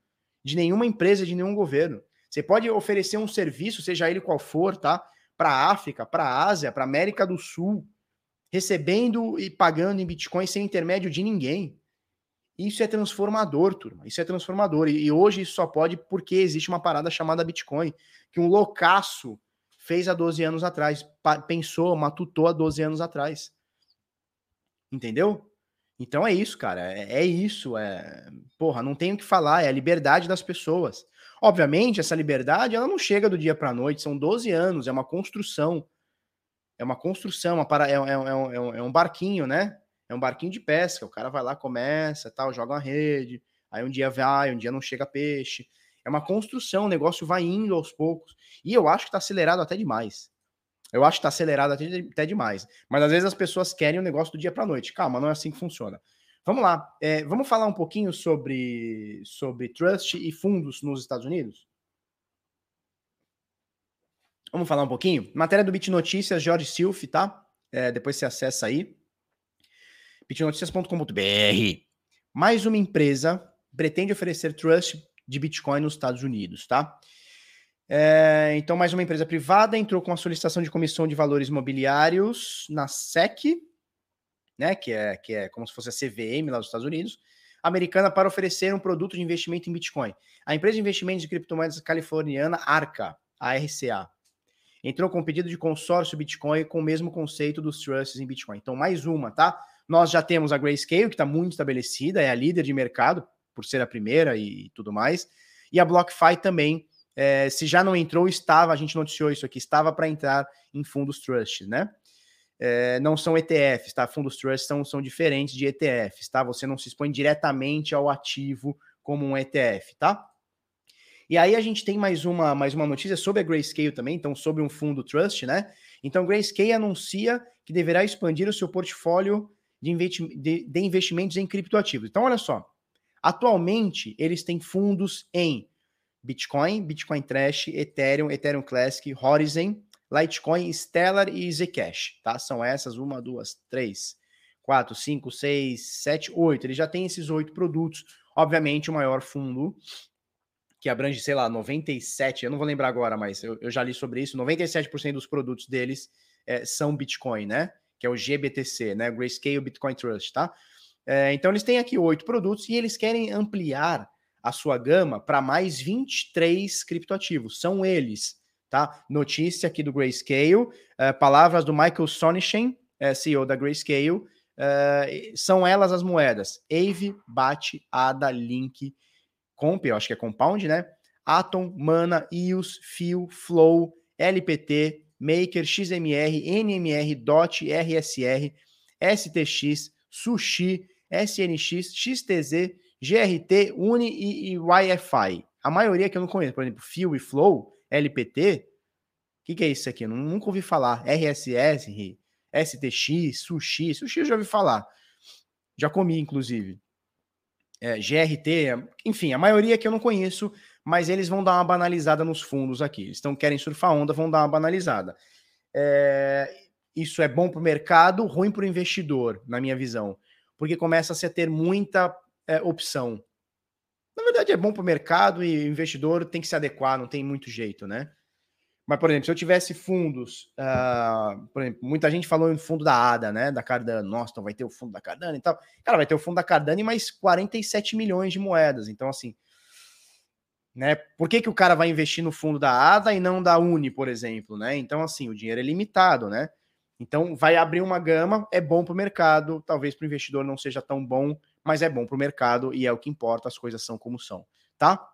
de nenhuma empresa, de nenhum governo. Você pode oferecer um serviço, seja ele qual for, tá? Para a África, para a Ásia, para a América do Sul, recebendo e pagando em Bitcoin sem intermédio de ninguém. Isso é transformador, turma. Isso é transformador. E, e hoje isso só pode porque existe uma parada chamada Bitcoin, que um loucaço fez há 12 anos atrás, pensou, matutou há 12 anos atrás. Entendeu? Então é isso, cara. É, é, isso. É... Porra, não tenho o que falar. É a liberdade das pessoas. Obviamente, essa liberdade ela não chega do dia para a noite. São 12 anos. É uma construção. É uma construção. Uma para... é, é, é, um, é um barquinho, né? É um barquinho de pesca. O cara vai lá, começa, tal, joga uma rede. Aí um dia vai, um dia não chega peixe. É uma construção. O negócio vai indo aos poucos. E eu acho que está acelerado até demais. Eu acho que está acelerado até, até, demais. Mas às vezes as pessoas querem o negócio do dia para noite. Calma, não é assim que funciona. Vamos lá. É, vamos falar um pouquinho sobre, sobre trust e fundos nos Estados Unidos? Vamos falar um pouquinho? Matéria do BitNotícias, Jorge Silf, tá? É, depois você acessa aí. bitnoticias.com.br. Mais uma empresa pretende oferecer trust de Bitcoin nos Estados Unidos, tá? É, então, mais uma empresa privada entrou com a solicitação de comissão de valores imobiliários na SEC, né, que, é, que é como se fosse a CVM lá dos Estados Unidos, americana para oferecer um produto de investimento em Bitcoin. A empresa de investimentos de criptomoedas californiana ARCA, a RCA, entrou com um pedido de consórcio Bitcoin com o mesmo conceito dos trusts em Bitcoin. Então, mais uma, tá? Nós já temos a Grayscale, que está muito estabelecida, é a líder de mercado, por ser a primeira e tudo mais. E a BlockFi também é, se já não entrou, estava, a gente noticiou isso aqui, estava para entrar em fundos trust, né? É, não são ETFs, tá? Fundos trust são, são diferentes de ETFs, tá? Você não se expõe diretamente ao ativo como um ETF, tá? E aí a gente tem mais uma, mais uma notícia sobre a Grayscale também, então sobre um fundo trust, né? Então Grayscale anuncia que deverá expandir o seu portfólio de, investi de, de investimentos em criptoativos. Então olha só, atualmente eles têm fundos em Bitcoin, Bitcoin Trash, Ethereum, Ethereum Classic, Horizon, Litecoin, Stellar e Zcash, tá? São essas, uma, duas, três, quatro, cinco, seis, sete, oito. Ele já tem esses oito produtos. Obviamente, o maior fundo, que abrange, sei lá, 97, eu não vou lembrar agora, mas eu, eu já li sobre isso, 97% dos produtos deles é, são Bitcoin, né? Que é o GBTC, né? Grayscale Bitcoin Trust, tá? É, então, eles têm aqui oito produtos e eles querem ampliar a sua gama para mais 23 criptoativos. São eles, tá? Notícia aqui do Grayscale, uh, palavras do Michael Sonishen, eh, CEO da Grayscale, uh, são elas as moedas. AVE, BAT, ADA, Link, Comp, eu acho que é Compound, né? Atom, Mana, EOS, FIO, Flow, LPT, Maker, XMR, NMR, DOT, RSR, STX, Sushi, SNX, XTZ, GRT, Uni e, e Wi-Fi. A maioria que eu não conheço, por exemplo, Fio e Flow, LPT. O que, que, é isso aqui? Eu nunca ouvi falar. RSS, STX, Sushi. Sushi eu já ouvi falar. Já comi, inclusive. É, GRT, enfim, a maioria que eu não conheço, mas eles vão dar uma banalizada nos fundos aqui. Eles estão querem surfar onda, vão dar uma banalizada. É, isso é bom para o mercado, ruim para o investidor, na minha visão, porque começa -se a ter muita é, opção. Na verdade, é bom para o mercado e o investidor tem que se adequar, não tem muito jeito, né? Mas, por exemplo, se eu tivesse fundos, uh, por exemplo, muita gente falou em fundo da ADA, né? Da Cardano. Nossa, então vai ter o fundo da Cardano e tal. Cara, vai ter o fundo da Cardano e mais 47 milhões de moedas. Então, assim, né? Por que, que o cara vai investir no fundo da ADA e não da Uni, por exemplo, né? Então, assim, o dinheiro é limitado, né? Então, vai abrir uma gama, é bom para o mercado, talvez para o investidor não seja tão bom mas é bom para o mercado e é o que importa, as coisas são como são, tá?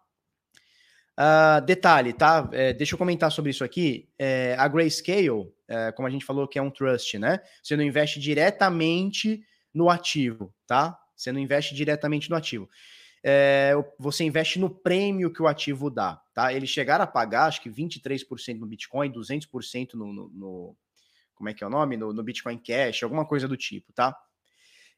Uh, detalhe, tá? É, deixa eu comentar sobre isso aqui. É, a Grayscale, é, como a gente falou, que é um trust, né? Você não investe diretamente no ativo, tá? Você não investe diretamente no ativo. É, você investe no prêmio que o ativo dá, tá? Eles chegaram a pagar, acho que 23% no Bitcoin, 200% no, no, no, como é que é o nome? No, no Bitcoin Cash, alguma coisa do tipo, tá?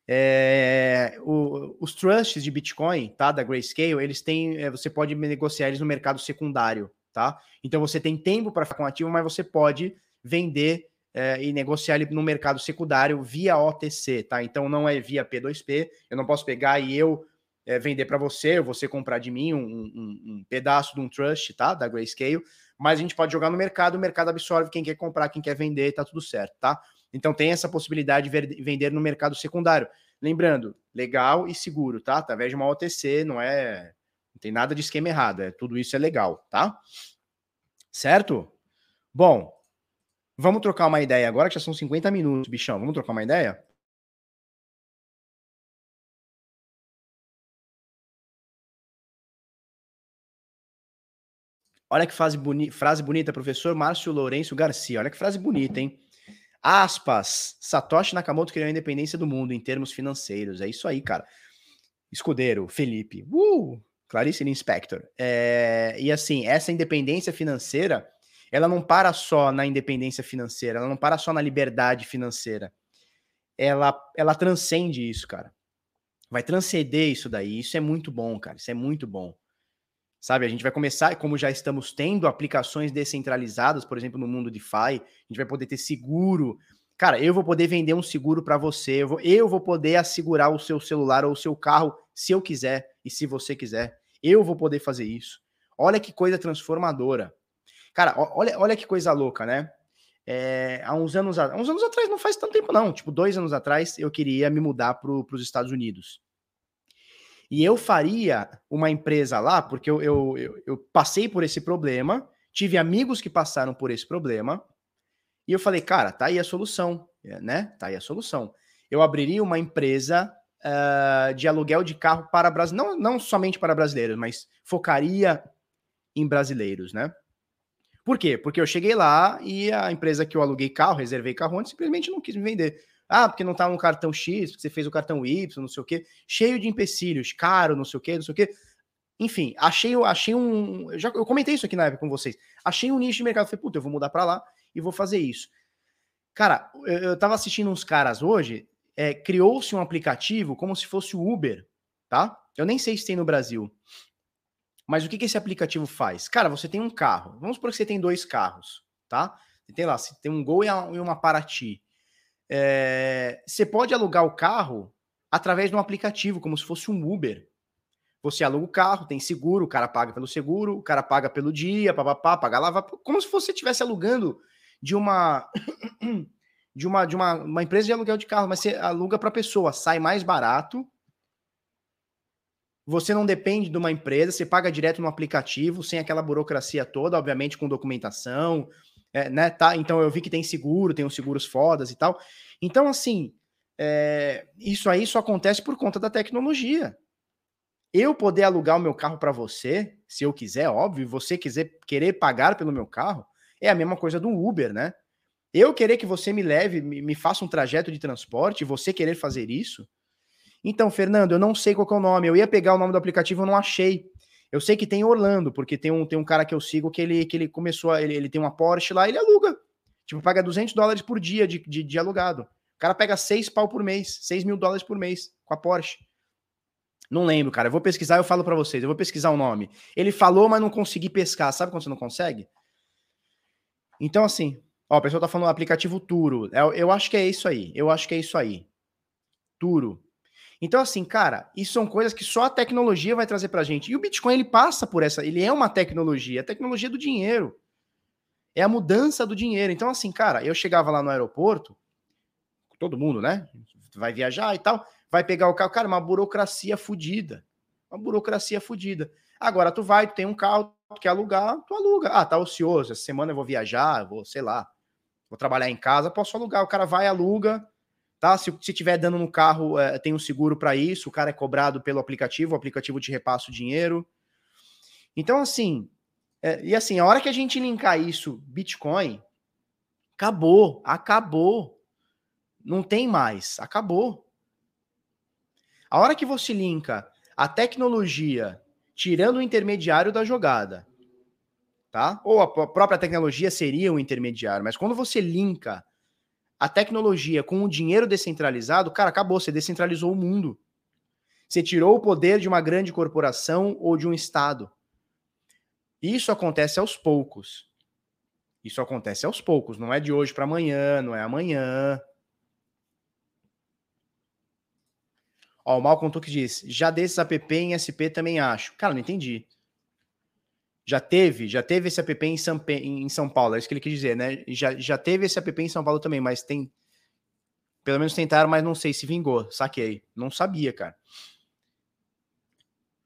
É, o, os trusts de Bitcoin, tá, da Grayscale, eles têm, é, você pode negociar eles no mercado secundário, tá? Então você tem tempo para ficar com ativo, mas você pode vender é, e negociar ele no mercado secundário via OTC, tá? Então não é via P2P, eu não posso pegar e eu é, vender para você, ou você comprar de mim um, um, um, pedaço de um trust, tá? Da Grayscale, mas a gente pode jogar no mercado, o mercado absorve quem quer comprar, quem quer vender, tá tudo certo, tá? Então tem essa possibilidade de vender no mercado secundário. Lembrando, legal e seguro, tá? Através de uma OTC, não é. Não tem nada de esquema errado, é, tudo isso é legal, tá? Certo? Bom, vamos trocar uma ideia agora, que já são 50 minutos, bichão. Vamos trocar uma ideia? Olha que frase, boni frase bonita, professor Márcio Lourenço Garcia. Olha que frase bonita, hein? Aspas. Satoshi Nakamoto criou a independência do mundo em termos financeiros. É isso aí, cara. Escudeiro, Felipe. Uh! Clarice Inspector. É, e assim, essa independência financeira, ela não para só na independência financeira, ela não para só na liberdade financeira. Ela, ela transcende isso, cara. Vai transcender isso daí. Isso é muito bom, cara. Isso é muito bom. Sabe, a gente vai começar, como já estamos tendo aplicações descentralizadas, por exemplo, no mundo DeFi, a gente vai poder ter seguro. Cara, eu vou poder vender um seguro para você, eu vou, eu vou poder assegurar o seu celular ou o seu carro se eu quiser e se você quiser. Eu vou poder fazer isso. Olha que coisa transformadora. Cara, olha, olha que coisa louca, né? É, há uns anos, há uns anos atrás, não faz tanto tempo não, tipo dois anos atrás, eu queria me mudar para os Estados Unidos. E eu faria uma empresa lá, porque eu, eu, eu, eu passei por esse problema, tive amigos que passaram por esse problema, e eu falei, cara, tá aí a solução, é, né? Tá aí a solução. Eu abriria uma empresa uh, de aluguel de carro para brasileiros, não, não somente para brasileiros, mas focaria em brasileiros, né? Por quê? Porque eu cheguei lá e a empresa que eu aluguei carro, reservei carro antes, simplesmente não quis me vender. Ah, porque não tá no cartão X, porque você fez o cartão Y, não sei o quê. Cheio de empecilhos, caro, não sei o quê, não sei o quê. Enfim, achei, achei um. Eu já, eu comentei isso aqui na época com vocês. Achei um nicho de mercado. Falei, puta, eu vou mudar para lá e vou fazer isso. Cara, eu, eu tava assistindo uns caras hoje. É, Criou-se um aplicativo como se fosse o Uber, tá? Eu nem sei se tem no Brasil. Mas o que, que esse aplicativo faz? Cara, você tem um carro. Vamos supor que você tem dois carros, tá? Tem lá, você tem um Gol e uma Paraty. É, você pode alugar o carro através de um aplicativo, como se fosse um Uber. Você aluga o carro, tem seguro, o cara paga pelo seguro, o cara paga pelo dia, papapá, paga lá, como se você estivesse alugando de uma *coughs* de uma de uma, uma empresa de aluguel de carro, mas você aluga para pessoa, sai mais barato. Você não depende de uma empresa, você paga direto no aplicativo, sem aquela burocracia toda, obviamente com documentação, é, né, tá? Então eu vi que tem seguro, tem os seguros fodas e tal. Então, assim, é, isso aí só acontece por conta da tecnologia. Eu poder alugar o meu carro para você, se eu quiser, óbvio, você quiser querer pagar pelo meu carro, é a mesma coisa do Uber, né? Eu querer que você me leve, me, me faça um trajeto de transporte, você querer fazer isso. Então, Fernando, eu não sei qual é o nome. Eu ia pegar o nome do aplicativo, eu não achei. Eu sei que tem Orlando, porque tem um, tem um cara que eu sigo que ele, que ele começou, a, ele, ele tem uma Porsche lá, ele aluga. Tipo, paga 200 dólares por dia de, de, de alugado. O cara pega 6 pau por mês, 6 mil dólares por mês com a Porsche. Não lembro, cara. Eu vou pesquisar eu falo para vocês. Eu vou pesquisar o nome. Ele falou, mas não consegui pescar. Sabe quando você não consegue? Então, assim, ó, o pessoal tá falando aplicativo Turo. Eu, é, eu acho que é isso aí. Eu acho que é isso aí. Turo. Então, assim, cara, isso são coisas que só a tecnologia vai trazer pra gente. E o Bitcoin, ele passa por essa, ele é uma tecnologia, a tecnologia do dinheiro. É a mudança do dinheiro. Então, assim, cara, eu chegava lá no aeroporto, todo mundo, né? Vai viajar e tal, vai pegar o carro, cara, uma burocracia fodida. Uma burocracia fodida. Agora, tu vai, tu tem um carro, tu quer alugar, tu aluga. Ah, tá ocioso, essa semana eu vou viajar, vou, sei lá, vou trabalhar em casa, posso alugar. O cara vai, aluga, tá? Se, se tiver dando no carro, é, tem um seguro para isso, o cara é cobrado pelo aplicativo, o aplicativo te repassa o dinheiro. Então, assim, é, e assim, a hora que a gente linkar isso, Bitcoin, acabou, acabou. Não tem mais, acabou. A hora que você linka a tecnologia, tirando o intermediário da jogada, tá? Ou a própria tecnologia seria um intermediário, mas quando você linka a tecnologia com o dinheiro descentralizado, cara, acabou, você descentralizou o mundo. Você tirou o poder de uma grande corporação ou de um estado. Isso acontece aos poucos. Isso acontece aos poucos, não é de hoje para amanhã, não é amanhã. Ó, o Malcolm que diz: já desses app em SP também acho. Cara, não entendi. Já teve, já teve esse app em São, em São Paulo, é isso que ele quis dizer, né? Já, já teve esse app em São Paulo também, mas tem. Pelo menos tentaram, mas não sei se vingou. Saquei. Não sabia, cara.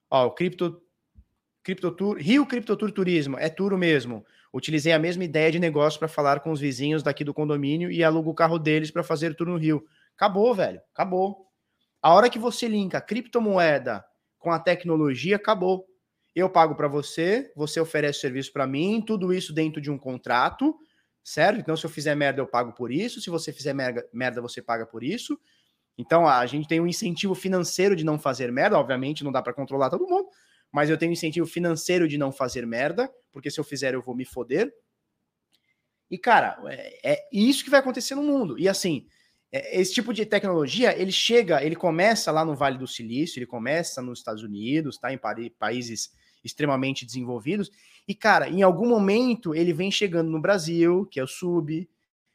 Ó, o Cripto, Cripto Tour, Rio Cripto Tour Turismo, é tour mesmo. Utilizei a mesma ideia de negócio para falar com os vizinhos daqui do condomínio e alugo o carro deles para fazer tour no Rio. Acabou, velho. Acabou. A hora que você linka criptomoeda com a tecnologia, acabou. Eu pago para você, você oferece serviço para mim, tudo isso dentro de um contrato, certo? Então, se eu fizer merda, eu pago por isso. Se você fizer merda, merda você paga por isso. Então, a gente tem um incentivo financeiro de não fazer merda, obviamente, não dá para controlar todo mundo, mas eu tenho um incentivo financeiro de não fazer merda, porque se eu fizer eu vou me foder. E, cara, é, é isso que vai acontecer no mundo. E assim, é, esse tipo de tecnologia, ele chega, ele começa lá no Vale do Silício, ele começa nos Estados Unidos, tá? Em países extremamente desenvolvidos. E, cara, em algum momento ele vem chegando no Brasil, que é o sub,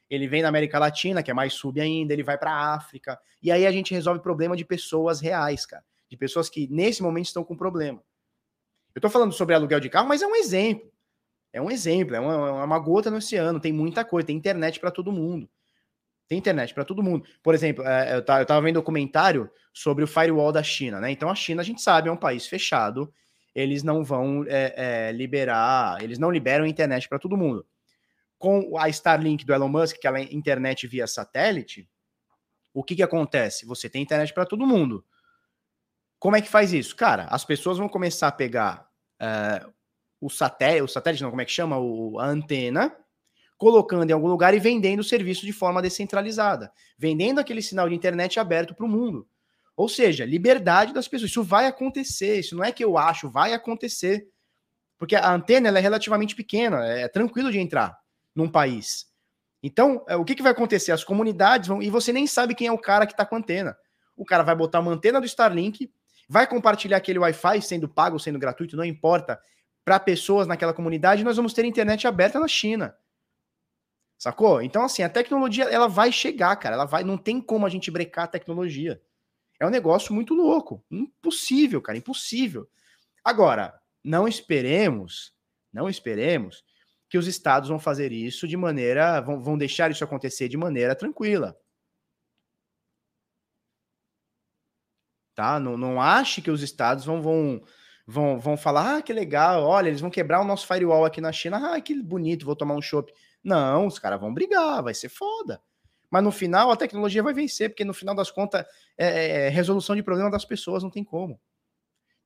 ele vem na América Latina, que é mais sub ainda, ele vai para a África, e aí a gente resolve problema de pessoas reais, cara, de pessoas que nesse momento estão com problema. Eu tô falando sobre aluguel de carro, mas é um exemplo. É um exemplo, é uma, é uma gota no oceano, tem muita coisa, tem internet para todo mundo. Tem internet para todo mundo. Por exemplo, é, eu estava vendo um documentário sobre o firewall da China, né? Então a China, a gente sabe, é um país fechado, eles não vão é, é, liberar, eles não liberam internet para todo mundo com a Starlink do Elon Musk, que é internet via satélite, o que, que acontece? Você tem internet para todo mundo. Como é que faz isso? Cara, as pessoas vão começar a pegar uh, o satélite, o satélite não, como é que chama? O, a antena, colocando em algum lugar e vendendo o serviço de forma descentralizada. Vendendo aquele sinal de internet aberto para o mundo. Ou seja, liberdade das pessoas. Isso vai acontecer. Isso não é que eu acho, vai acontecer. Porque a antena é relativamente pequena, é tranquilo de entrar num país. Então, é, o que, que vai acontecer? As comunidades vão. E você nem sabe quem é o cara que está com a antena. O cara vai botar uma antena do Starlink, vai compartilhar aquele Wi-Fi, sendo pago sendo gratuito, não importa, para pessoas naquela comunidade, nós vamos ter internet aberta na China. Sacou? Então, assim, a tecnologia ela vai chegar, cara. Ela vai. Não tem como a gente brecar a tecnologia. É um negócio muito louco. Impossível, cara. Impossível. Agora, não esperemos, não esperemos que os estados vão fazer isso de maneira, vão, vão deixar isso acontecer de maneira tranquila. Tá? Não, não ache que os estados vão, vão, vão, vão falar, ah, que legal, olha, eles vão quebrar o nosso firewall aqui na China, ah, que bonito, vou tomar um chopp. Não, os caras vão brigar, vai ser foda. Mas no final a tecnologia vai vencer, porque no final das contas é, é, é resolução de problema das pessoas, não tem como.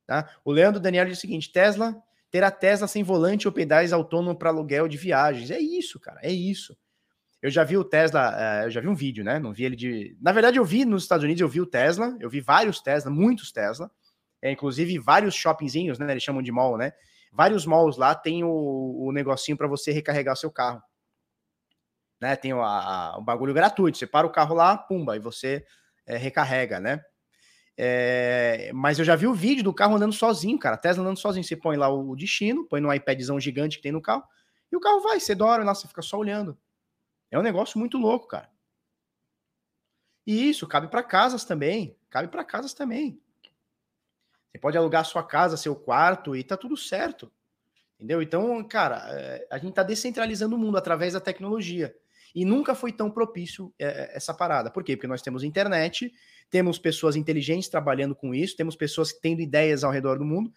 Tá? O Leandro Daniel diz o seguinte: Tesla ter a Tesla sem volante ou pedais autônomo para aluguel de viagens. É isso, cara, é isso. Eu já vi o Tesla, uh, eu já vi um vídeo, né? Não vi ele de. Na verdade, eu vi nos Estados Unidos, eu vi o Tesla, eu vi vários Tesla, muitos Tesla, é, inclusive vários shoppingzinhos, né? Eles chamam de mall, né? Vários malls lá tem o, o negocinho para você recarregar seu carro. Né? Tem o, bagulho gratuito. Você para o carro lá, pumba, e você é, recarrega, né? É, mas eu já vi o vídeo do carro andando sozinho, cara. Tesla andando sozinho. Você põe lá o destino, põe no iPadzão gigante que tem no carro, e o carro vai, você dorme lá, você fica só olhando. É um negócio muito louco, cara. E isso cabe para casas também. Cabe para casas também. Você pode alugar sua casa, seu quarto e tá tudo certo. Entendeu? Então, cara, é, a gente tá descentralizando o mundo através da tecnologia. E nunca foi tão propício é, essa parada. Por quê? Porque nós temos internet temos pessoas inteligentes trabalhando com isso, temos pessoas tendo ideias ao redor do mundo,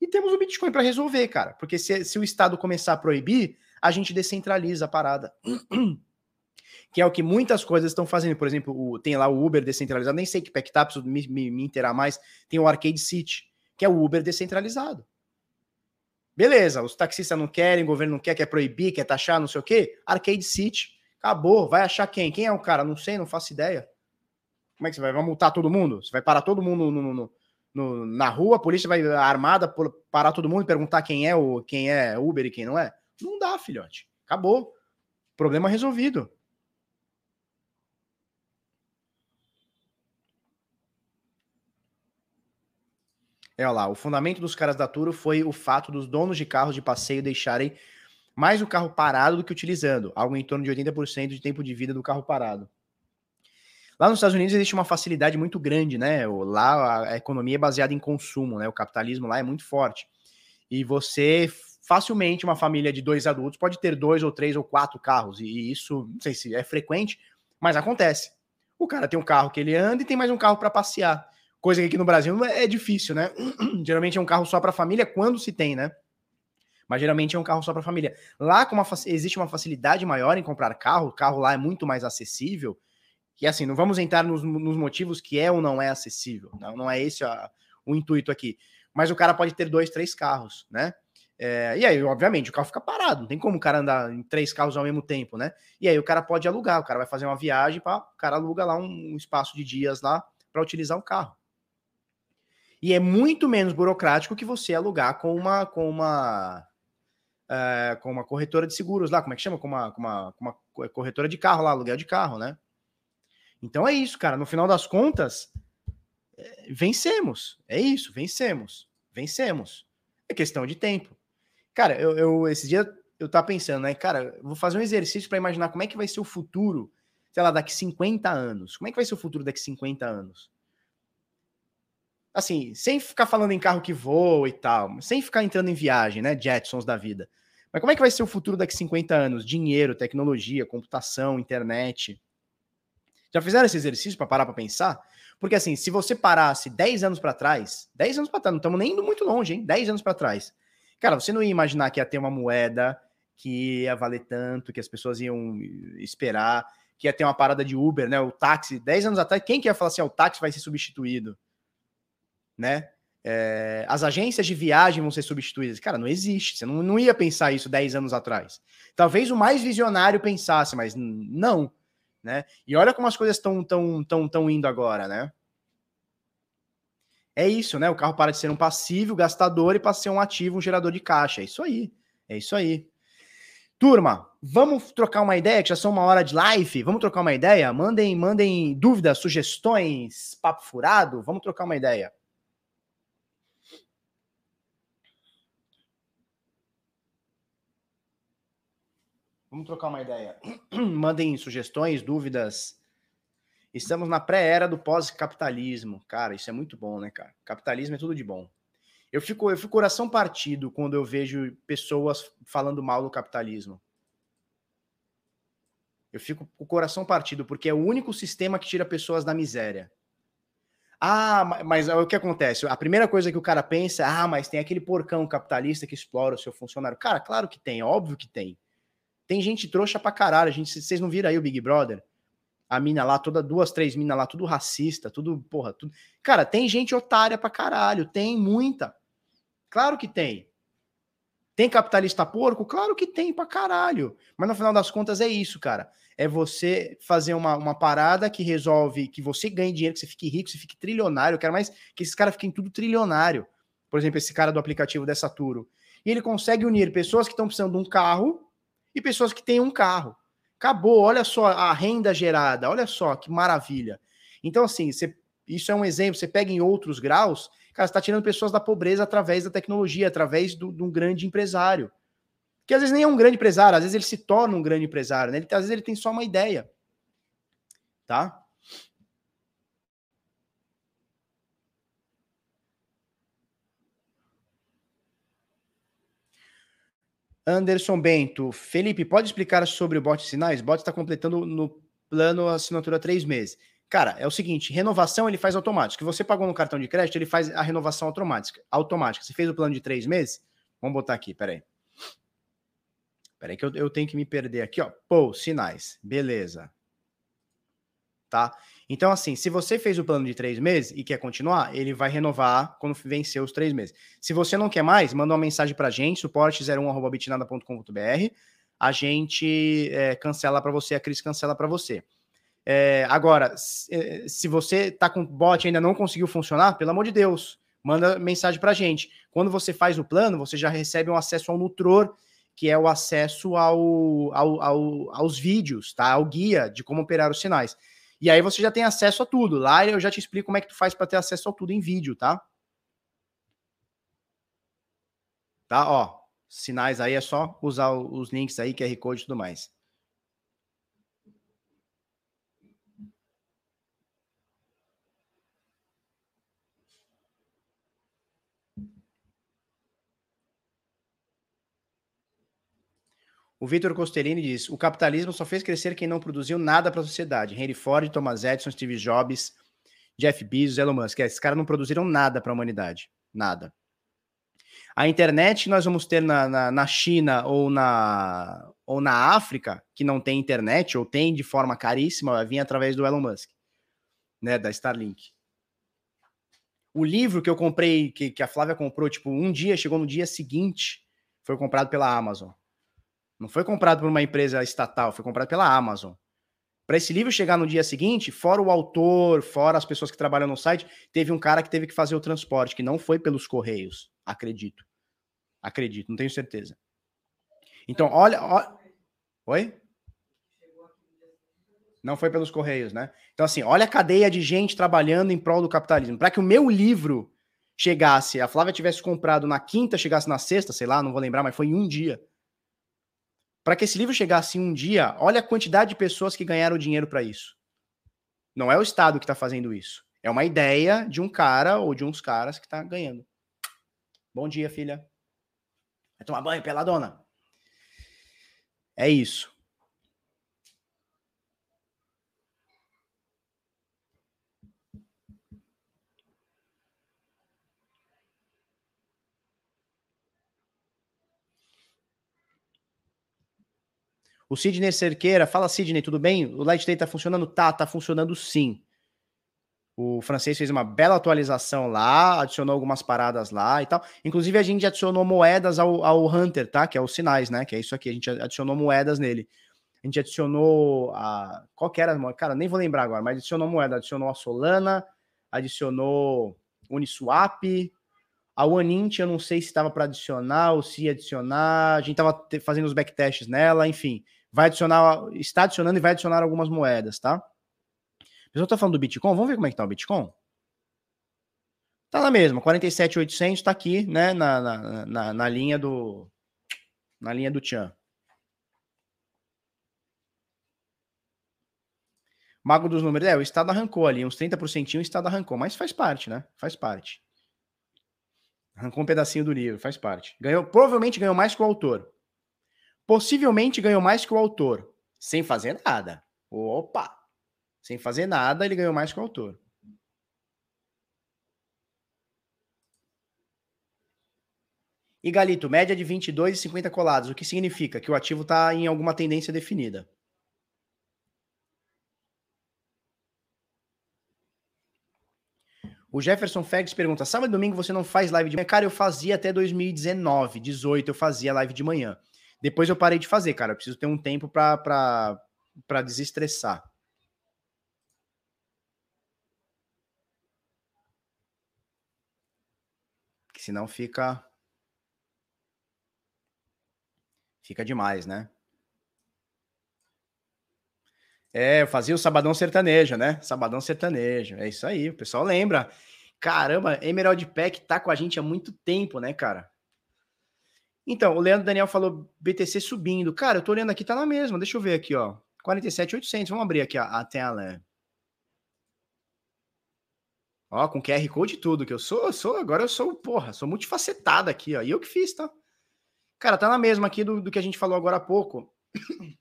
e temos o Bitcoin para resolver, cara. Porque se, se o Estado começar a proibir, a gente descentraliza a parada. *clears throat* que é o que muitas coisas estão fazendo. Por exemplo, o, tem lá o Uber descentralizado, nem sei que pack tá, preciso me, me, me inteirar mais. Tem o Arcade City, que é o Uber descentralizado. Beleza, os taxistas não querem, o governo não quer, quer proibir, quer taxar, não sei o quê. Arcade City, acabou. Vai achar quem? Quem é o cara? Não sei, não faço ideia. Como é que você vai? Vai multar todo mundo? Você vai parar todo mundo no, no, no, na rua, a polícia vai armada parar todo mundo e perguntar quem é o quem é Uber e quem não é? Não dá, filhote. Acabou. Problema resolvido. É, olha lá, o fundamento dos caras da Turo foi o fato dos donos de carros de passeio deixarem mais o carro parado do que utilizando, algo em torno de 80% de tempo de vida do carro parado. Lá nos Estados Unidos existe uma facilidade muito grande, né? Lá a economia é baseada em consumo, né? O capitalismo lá é muito forte. E você facilmente, uma família de dois adultos pode ter dois ou três ou quatro carros. E isso, não sei se é frequente, mas acontece. O cara tem um carro que ele anda e tem mais um carro para passear. Coisa que aqui no Brasil é difícil, né? *clears throat* geralmente é um carro só para família quando se tem, né? Mas geralmente é um carro só para família. Lá uma, existe uma facilidade maior em comprar carro, o carro lá é muito mais acessível. E assim, não vamos entrar nos, nos motivos que é ou não é acessível. Não, não é esse a, o intuito aqui. Mas o cara pode ter dois, três carros, né? É, e aí, obviamente, o carro fica parado, não tem como o cara andar em três carros ao mesmo tempo, né? E aí o cara pode alugar, o cara vai fazer uma viagem, para o cara aluga lá um, um espaço de dias lá para utilizar o carro. E é muito menos burocrático que você alugar com uma com uma é, com uma corretora de seguros lá, como é que chama? Com uma, com uma, com uma corretora de carro lá, aluguel de carro, né? Então é isso, cara. No final das contas, é, vencemos. É isso, vencemos. Vencemos. É questão de tempo. Cara, eu, eu esse dia eu tava pensando, né? Cara, vou fazer um exercício para imaginar como é que vai ser o futuro, sei lá, daqui 50 anos. Como é que vai ser o futuro daqui 50 anos? assim, sem ficar falando em carro que voa e tal, sem ficar entrando em viagem, né, Jetsons da vida. Mas como é que vai ser o futuro daqui 50 anos? Dinheiro, tecnologia, computação, internet. Já fizeram esse exercício para parar para pensar? Porque assim, se você parasse 10 anos para trás, 10 anos para trás, não estamos nem indo muito longe, hein? 10 anos para trás. Cara, você não ia imaginar que ia ter uma moeda que ia valer tanto, que as pessoas iam esperar, que ia ter uma parada de Uber, né? O táxi, 10 anos atrás, quem que ia falar assim, ah, o táxi vai ser substituído? né? É, as agências de viagem vão ser substituídas. Cara, não existe. Você não, não ia pensar isso 10 anos atrás. Talvez o mais visionário pensasse, mas não. Né? E olha como as coisas estão tão, tão, tão indo agora, né? É isso, né? O carro para de ser um passivo gastador e passa a ser um ativo, um gerador de caixa. É isso aí. É isso aí. Turma, vamos trocar uma ideia, que já são uma hora de live. Vamos trocar uma ideia? Mandem, mandem dúvidas, sugestões, papo furado. Vamos trocar uma ideia. Vamos trocar uma ideia. *clears throat* Mandem sugestões, dúvidas. Estamos na pré-era do pós-capitalismo. Cara, isso é muito bom, né, cara? Capitalismo é tudo de bom. Eu fico, eu fico coração partido quando eu vejo pessoas falando mal do capitalismo. Eu fico com o coração partido, porque é o único sistema que tira pessoas da miséria. Ah, mas o que acontece? A primeira coisa que o cara pensa, é, ah, mas tem aquele porcão capitalista que explora o seu funcionário. Cara, claro que tem, óbvio que tem. Tem gente trouxa pra caralho. A gente, vocês não viram aí o Big Brother? A mina lá, toda duas, três minas lá, tudo racista, tudo, porra, tudo. Cara, tem gente otária pra caralho, tem muita. Claro que tem. Tem capitalista porco? Claro que tem pra caralho. Mas no final das contas é isso, cara. É você fazer uma, uma parada que resolve que você ganhe dinheiro, que você fique rico, que você fique trilionário. Eu quero mais que esses caras fiquem tudo trilionário. Por exemplo, esse cara do aplicativo dessa Turo. E ele consegue unir pessoas que estão precisando de um carro e pessoas que têm um carro. Acabou, olha só a renda gerada, olha só que maravilha. Então, assim, você, isso é um exemplo, você pega em outros graus, cara, você está tirando pessoas da pobreza através da tecnologia, através de um grande empresário. Que às vezes nem é um grande empresário, às vezes ele se torna um grande empresário, né? Ele, às vezes ele tem só uma ideia. Tá? Anderson Bento, Felipe, pode explicar sobre o bot de sinais? O bot está completando no plano assinatura três meses. Cara, é o seguinte: renovação ele faz automático. Se você pagou no cartão de crédito, ele faz a renovação automática. automática. Você fez o plano de três meses? Vamos botar aqui, peraí. Peraí, que eu, eu tenho que me perder aqui, ó. Pô, sinais. Beleza. Tá? Então, assim, se você fez o plano de três meses e quer continuar, ele vai renovar quando vencer os três meses. Se você não quer mais, manda uma mensagem para a gente, suporte01.bitnada.com.br. A gente é, cancela para você, a Cris cancela para você. É, agora, se, é, se você está com bot e ainda não conseguiu funcionar, pelo amor de Deus, manda mensagem pra gente. Quando você faz o plano, você já recebe um acesso ao Nutror, que é o acesso ao, ao, ao, aos vídeos, tá? Ao guia de como operar os sinais. E aí você já tem acesso a tudo. Lá eu já te explico como é que tu faz para ter acesso a tudo em vídeo, tá? Tá, ó. Sinais aí é só usar os links aí, QR Code e tudo mais. O Vitor Costellini diz: o capitalismo só fez crescer quem não produziu nada para a sociedade. Henry Ford, Thomas Edison, Steve Jobs, Jeff Bezos, Elon Musk. Esses caras não produziram nada para a humanidade. Nada. A internet que nós vamos ter na, na, na, China ou na, ou na África, que não tem internet, ou tem de forma caríssima, vai vir através do Elon Musk, né? Da Starlink. O livro que eu comprei, que, que a Flávia comprou, tipo, um dia, chegou no dia seguinte, foi comprado pela Amazon. Não foi comprado por uma empresa estatal, foi comprado pela Amazon. Para esse livro chegar no dia seguinte, fora o autor, fora as pessoas que trabalham no site, teve um cara que teve que fazer o transporte, que não foi pelos correios, acredito. Acredito, não tenho certeza. Então, olha, olha... Oi? Não foi pelos correios, né? Então, assim, olha a cadeia de gente trabalhando em prol do capitalismo. Para que o meu livro chegasse, a Flávia tivesse comprado na quinta, chegasse na sexta, sei lá, não vou lembrar, mas foi em um dia. Para que esse livro chegasse um dia, olha a quantidade de pessoas que ganharam dinheiro para isso. Não é o Estado que está fazendo isso. É uma ideia de um cara ou de uns caras que está ganhando. Bom dia, filha. Vai tomar banho, peladona. É isso. O Sidney Cerqueira, fala Sidney, tudo bem? O Light Day tá funcionando? Tá, tá funcionando sim. O francês fez uma bela atualização lá, adicionou algumas paradas lá e tal. Inclusive, a gente adicionou moedas ao, ao Hunter, tá? Que é os sinais, né? Que é isso aqui. A gente adicionou moedas nele. A gente adicionou a. Qual que era? Cara, nem vou lembrar agora, mas adicionou moeda. Adicionou a Solana, adicionou Uniswap. A OneInt, eu não sei se estava para adicionar ou se adicionar. A gente estava fazendo os backtests nela, enfim vai adicionar, está adicionando e vai adicionar algumas moedas, tá? Pessoal tá falando do Bitcoin, vamos ver como é que tá o Bitcoin? Tá na mesma, 47,800 tá aqui, né, na, na, na, na linha do na linha do Tchan. Mago dos números, é, o Estado arrancou ali, uns 30% o Estado arrancou, mas faz parte, né? Faz parte. Arrancou um pedacinho do livro, faz parte. Ganhou, provavelmente ganhou mais que o autor. Possivelmente ganhou mais que o autor, sem fazer nada. Opa! Sem fazer nada, ele ganhou mais que o autor. E Galito, média de 22,50 colados, o que significa? Que o ativo está em alguma tendência definida. O Jefferson Fegs pergunta: sábado e domingo você não faz live de manhã? Cara, eu fazia até 2019, 18, eu fazia live de manhã. Depois eu parei de fazer, cara. Eu preciso ter um tempo para desestressar. Que senão fica. Fica demais, né? É, eu fazia o Sabadão Sertanejo, né? Sabadão Sertanejo. É isso aí, o pessoal lembra. Caramba, Emerald Pack tá com a gente há muito tempo, né, cara? Então, o Leandro Daniel falou BTC subindo. Cara, eu tô olhando aqui, tá na mesma. Deixa eu ver aqui, ó. 47,800. Vamos abrir aqui a, a tela. Ó, com QR Code e tudo, que eu sou, sou, agora eu sou, porra, sou multifacetado aqui, ó. E eu que fiz, tá? Cara, tá na mesma aqui do, do que a gente falou agora há pouco. *coughs*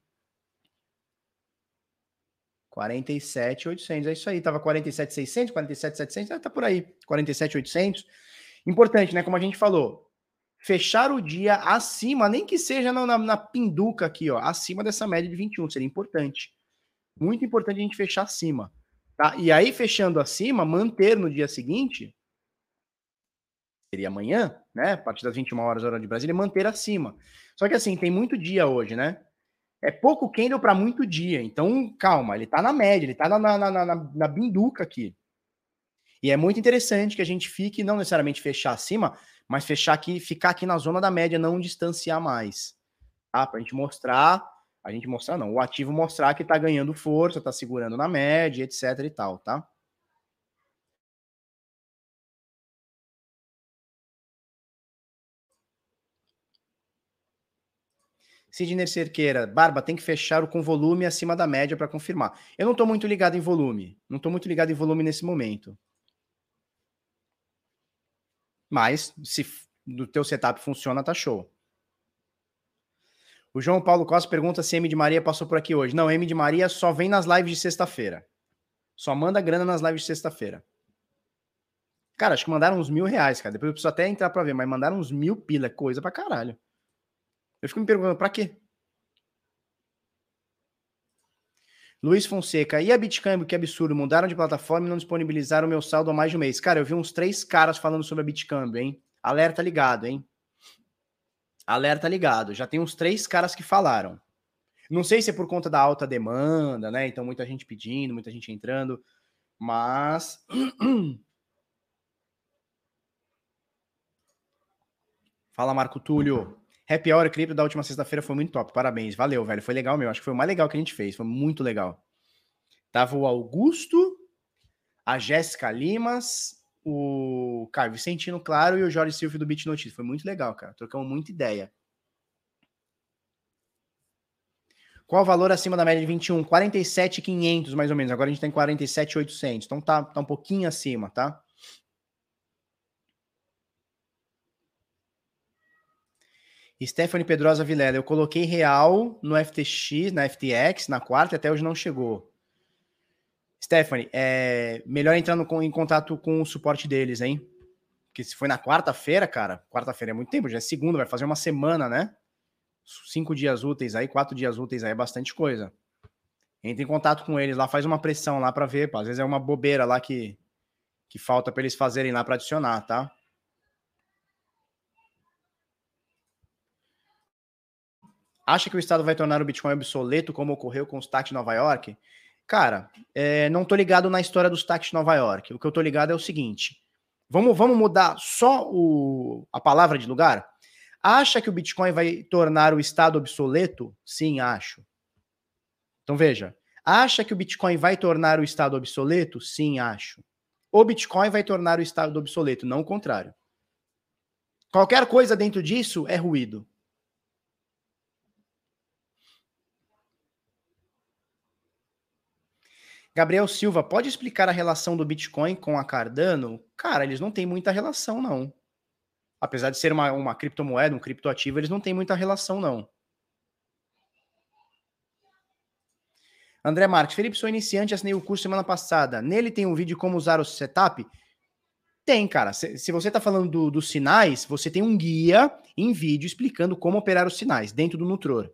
47,800, é isso aí. Tava 47,600, 47,700, tá por aí. 47,800. Importante, né? Como a gente falou, fechar o dia acima, nem que seja na, na, na, pinduca aqui, ó, acima dessa média de 21, seria importante. Muito importante a gente fechar acima. Tá? E aí, fechando acima, manter no dia seguinte, seria amanhã, né? A partir das 21 horas, hora de Brasília, manter acima. Só que assim, tem muito dia hoje, né? É pouco candle para muito dia. Então, calma, ele tá na média, ele tá na, na, na, na, na binduca aqui. E é muito interessante que a gente fique, não necessariamente fechar acima, mas fechar aqui, ficar aqui na zona da média, não distanciar mais. Tá? Para a gente mostrar, a gente mostrar não, o ativo mostrar que está ganhando força, está segurando na média, etc e tal, tá? Sidney Cerqueira, Barba, tem que fechar o com volume acima da média para confirmar. Eu não estou muito ligado em volume. Não estou muito ligado em volume nesse momento. Mas, se do teu setup funciona, tá show. O João Paulo Costa pergunta se M de Maria passou por aqui hoje. Não, M de Maria só vem nas lives de sexta-feira. Só manda grana nas lives de sexta-feira. Cara, acho que mandaram uns mil reais, cara. Depois eu preciso até entrar pra ver, mas mandaram uns mil pila, coisa pra caralho. Eu fico me perguntando, pra quê? Luiz Fonseca, e a Bitcamp, que absurdo, mudaram de plataforma e não disponibilizaram o meu saldo há mais de um mês. Cara, eu vi uns três caras falando sobre a Bitcamp, hein? Alerta ligado, hein? Alerta ligado. Já tem uns três caras que falaram. Não sei se é por conta da alta demanda, né? Então, muita gente pedindo, muita gente entrando, mas. *clears throat* Fala, Marco Túlio. Happy Hour Cripto da última sexta-feira foi muito top. Parabéns. Valeu, velho. Foi legal mesmo. Acho que foi o mais legal que a gente fez. Foi muito legal. Tava o Augusto, a Jéssica Limas, o Caio Vicentino, claro, e o Jorge Silvio do Bit Notícias. Foi muito legal, cara. Trocamos muita ideia. Qual o valor acima da média de 21? 47,500 mais ou menos. Agora a gente tá em 47,800. Então tá, tá um pouquinho acima, tá? Stephanie Pedrosa Vilela, eu coloquei real no FTX, na FTX, na quarta, até hoje não chegou. Stephanie, é melhor entrando em contato com o suporte deles, hein? Porque se foi na quarta-feira, cara, quarta-feira é muito tempo, já é segunda, vai fazer uma semana, né? Cinco dias úteis aí, quatro dias úteis aí é bastante coisa. Entra em contato com eles lá, faz uma pressão lá para ver, pô. às vezes é uma bobeira lá que, que falta para eles fazerem lá para adicionar, tá? Acha que o Estado vai tornar o Bitcoin obsoleto, como ocorreu com os taxas de Nova York? Cara, é, não tô ligado na história dos taxas de Nova York. O que eu tô ligado é o seguinte: vamos, vamos mudar só o, a palavra de lugar? Acha que o Bitcoin vai tornar o Estado obsoleto? Sim, acho. Então veja. Acha que o Bitcoin vai tornar o Estado obsoleto? Sim, acho. O Bitcoin vai tornar o Estado obsoleto, não o contrário. Qualquer coisa dentro disso é ruído. Gabriel Silva, pode explicar a relação do Bitcoin com a Cardano? Cara, eles não têm muita relação, não. Apesar de ser uma, uma criptomoeda, um criptoativo, eles não têm muita relação, não. André Marques, Felipe, sou iniciante, assinei o curso semana passada. Nele tem um vídeo como usar o setup? Tem, cara. Se, se você está falando do, dos sinais, você tem um guia em vídeo explicando como operar os sinais dentro do Nutror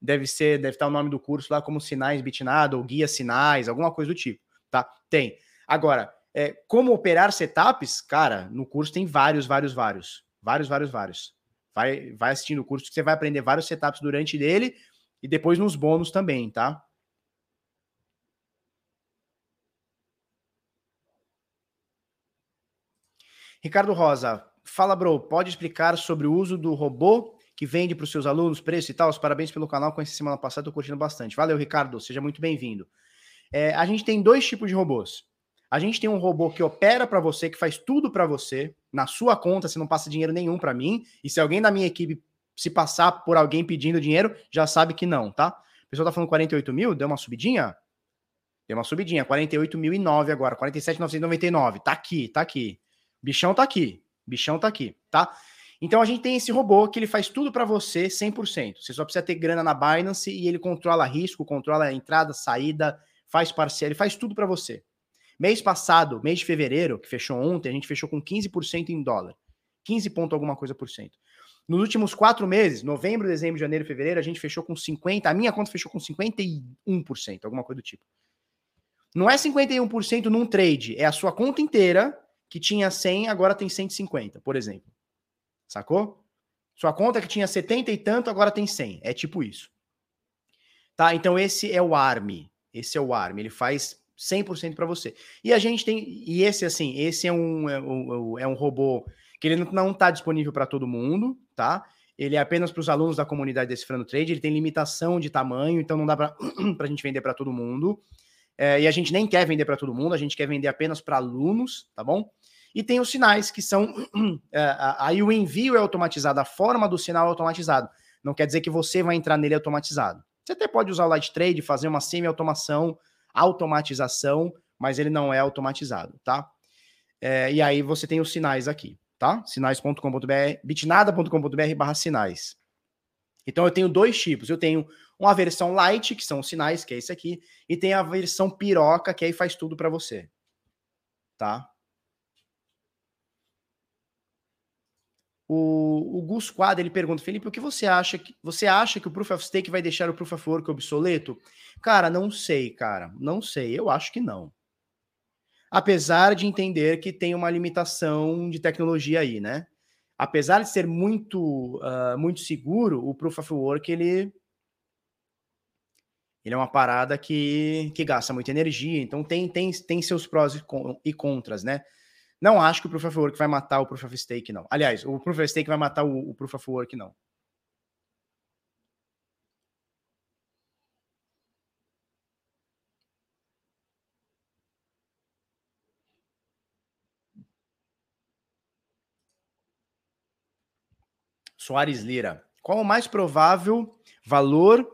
deve ser, deve estar o nome do curso lá como Sinais Bitnado ou Guia Sinais, alguma coisa do tipo, tá? Tem. Agora, é, como operar setups, cara, no curso tem vários, vários, vários. Vários, vários, vários. Vai, vai assistindo o curso que você vai aprender vários setups durante dele e depois nos bônus também, tá? Ricardo Rosa, fala, bro, pode explicar sobre o uso do robô que vende para os seus alunos, preço e tal. Os parabéns pelo canal, conheci semana passada, estou curtindo bastante. Valeu, Ricardo, seja muito bem-vindo. É, a gente tem dois tipos de robôs. A gente tem um robô que opera para você, que faz tudo para você, na sua conta, você não passa dinheiro nenhum para mim. E se alguém da minha equipe se passar por alguém pedindo dinheiro, já sabe que não, tá? O pessoal tá falando 48 mil, deu uma subidinha? Deu uma subidinha, 48.009 agora, 47.999. Tá aqui, tá aqui. Bichão tá aqui, bichão tá aqui, tá? Então a gente tem esse robô que ele faz tudo para você 100%. Você só precisa ter grana na Binance e ele controla risco, controla entrada, saída, faz parceiro, ele faz tudo para você. Mês passado, mês de fevereiro, que fechou ontem, a gente fechou com 15% em dólar. 15 ponto alguma coisa por cento. Nos últimos quatro meses, novembro, dezembro, janeiro, fevereiro, a gente fechou com 50%, a minha conta fechou com 51%, alguma coisa do tipo. Não é 51% num trade, é a sua conta inteira que tinha 100, agora tem 150, por exemplo. Sacou? Sua conta que tinha 70 e tanto, agora tem 100. É tipo isso. Tá? Então esse é o ARM. Esse é o ARM. Ele faz 100% para você. E a gente tem, e esse assim, esse é um, é um, é um robô que ele não está disponível para todo mundo, tá? Ele é apenas para os alunos da comunidade Decifrando Trade, ele tem limitação de tamanho, então não dá para *clears throat* a gente vender para todo mundo. É, e a gente nem quer vender para todo mundo, a gente quer vender apenas para alunos, tá bom? E tem os sinais, que são. *clears throat* É, aí o envio é automatizado, a forma do sinal é automatizado. Não quer dizer que você vai entrar nele automatizado. Você até pode usar o Light Trade, fazer uma semi-automação, automatização, mas ele não é automatizado, tá? É, e aí você tem os sinais aqui tá? Sinais.com.br, bitnada.com.br barra sinais. Então eu tenho dois tipos. Eu tenho uma versão light, que são os sinais, que é esse aqui, e tem a versão piroca, que aí faz tudo para você. Tá? O, o Gus Quad, ele pergunta, Felipe, o que você acha que você acha que o Proof of Stake vai deixar o Proof of Work obsoleto? Cara, não sei, cara. Não sei. Eu acho que não apesar de entender que tem uma limitação de tecnologia aí, né? Apesar de ser muito, uh, muito seguro, o Proof of Work, ele, ele é uma parada que, que gasta muita energia, então tem, tem, tem seus prós e contras, né? Não acho que o Proof of Work vai matar o Proof of Stake, não. Aliás, o Proof of Stake vai matar o, o Proof of Work, não. Soares Lira. Qual o mais provável valor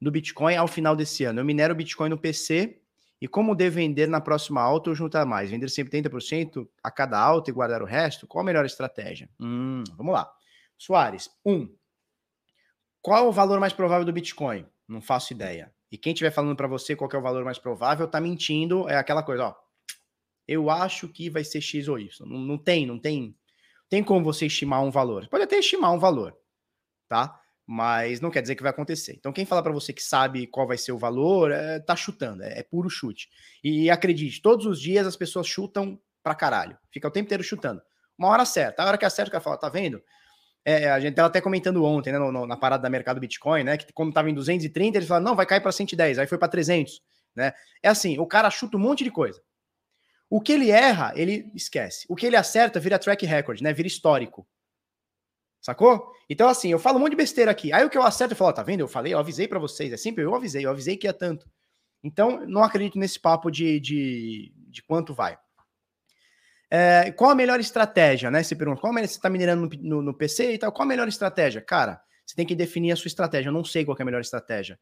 do Bitcoin ao final desse ano? Eu minero Bitcoin no PC e como devo vender na próxima alta ou juntar mais? Vender sempre 30% a cada alta e guardar o resto? Qual a melhor estratégia? Hum, vamos lá. Soares, um. Qual o valor mais provável do Bitcoin? Não faço ideia. E quem estiver falando para você qual é o valor mais provável, tá mentindo. É aquela coisa, ó. Eu acho que vai ser X ou Y. Não, não tem, não tem tem como você estimar um valor. Pode até estimar um valor, tá? Mas não quer dizer que vai acontecer. Então, quem fala para você que sabe qual vai ser o valor, é, tá chutando, é, é, puro chute. E acredite, todos os dias as pessoas chutam pra caralho. Fica o tempo inteiro chutando. Uma hora certa. A hora que acerta, o cara fala, tá vendo? É, a gente tava até comentando ontem, né, no, no, na parada da mercado Bitcoin, né, que como tava em 230, eles falaram, não, vai cair para 110, aí foi para 300, né? É assim, o cara chuta um monte de coisa. O que ele erra, ele esquece. O que ele acerta vira track record, né? Vira histórico. Sacou? Então, assim, eu falo um monte de besteira aqui. Aí o que eu acerto, eu falo, tá vendo? Eu falei, eu avisei para vocês. É sempre eu avisei, eu avisei que ia tanto. Então, não acredito nesse papo de, de, de quanto vai. É, qual a melhor estratégia, né? Você pergunta, qual a melhor, você está minerando no, no, no, PC e tal, qual a melhor estratégia? Cara, você tem que definir a sua estratégia. Eu não sei qual é a melhor estratégia.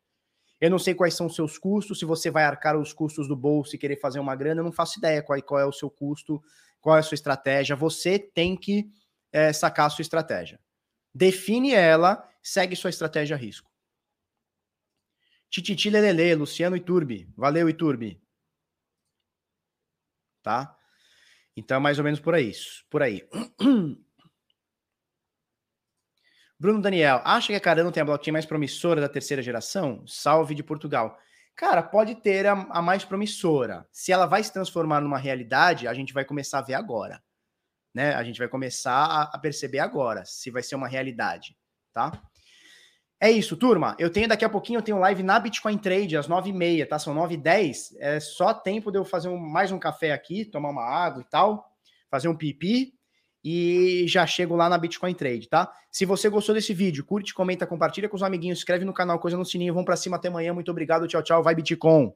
Eu não sei quais são os seus custos, se você vai arcar os custos do bolso e querer fazer uma grana, eu não faço ideia qual, qual é o seu custo, qual é a sua estratégia. Você tem que é, sacar a sua estratégia. Define ela, segue sua estratégia a risco. Tititi Lelele, Luciano Iturbi. Valeu, Iturbi. Tá? Então, é mais ou menos por aí. Por aí. *clears throat* Bruno Daniel, acha que a Cardano tem a blockchain mais promissora da terceira geração? Salve de Portugal. Cara, pode ter a, a, mais promissora. Se ela vai se transformar numa realidade, a gente vai começar a ver agora. Né? A gente vai começar a, perceber agora se vai ser uma realidade, tá? É isso, turma. Eu tenho daqui a pouquinho, eu tenho live na Bitcoin Trade às 9h30, tá? São 9h10. É só tempo de eu fazer um, mais um café aqui, tomar uma água e tal, fazer um pipi e já chego lá na Bitcoin Trade, tá? Se você gostou desse vídeo, curte, comenta, compartilha com os amiguinhos, inscreve no canal, coisa no sininho, vamos para cima até amanhã. Muito obrigado, tchau, tchau, vai Bitcoin.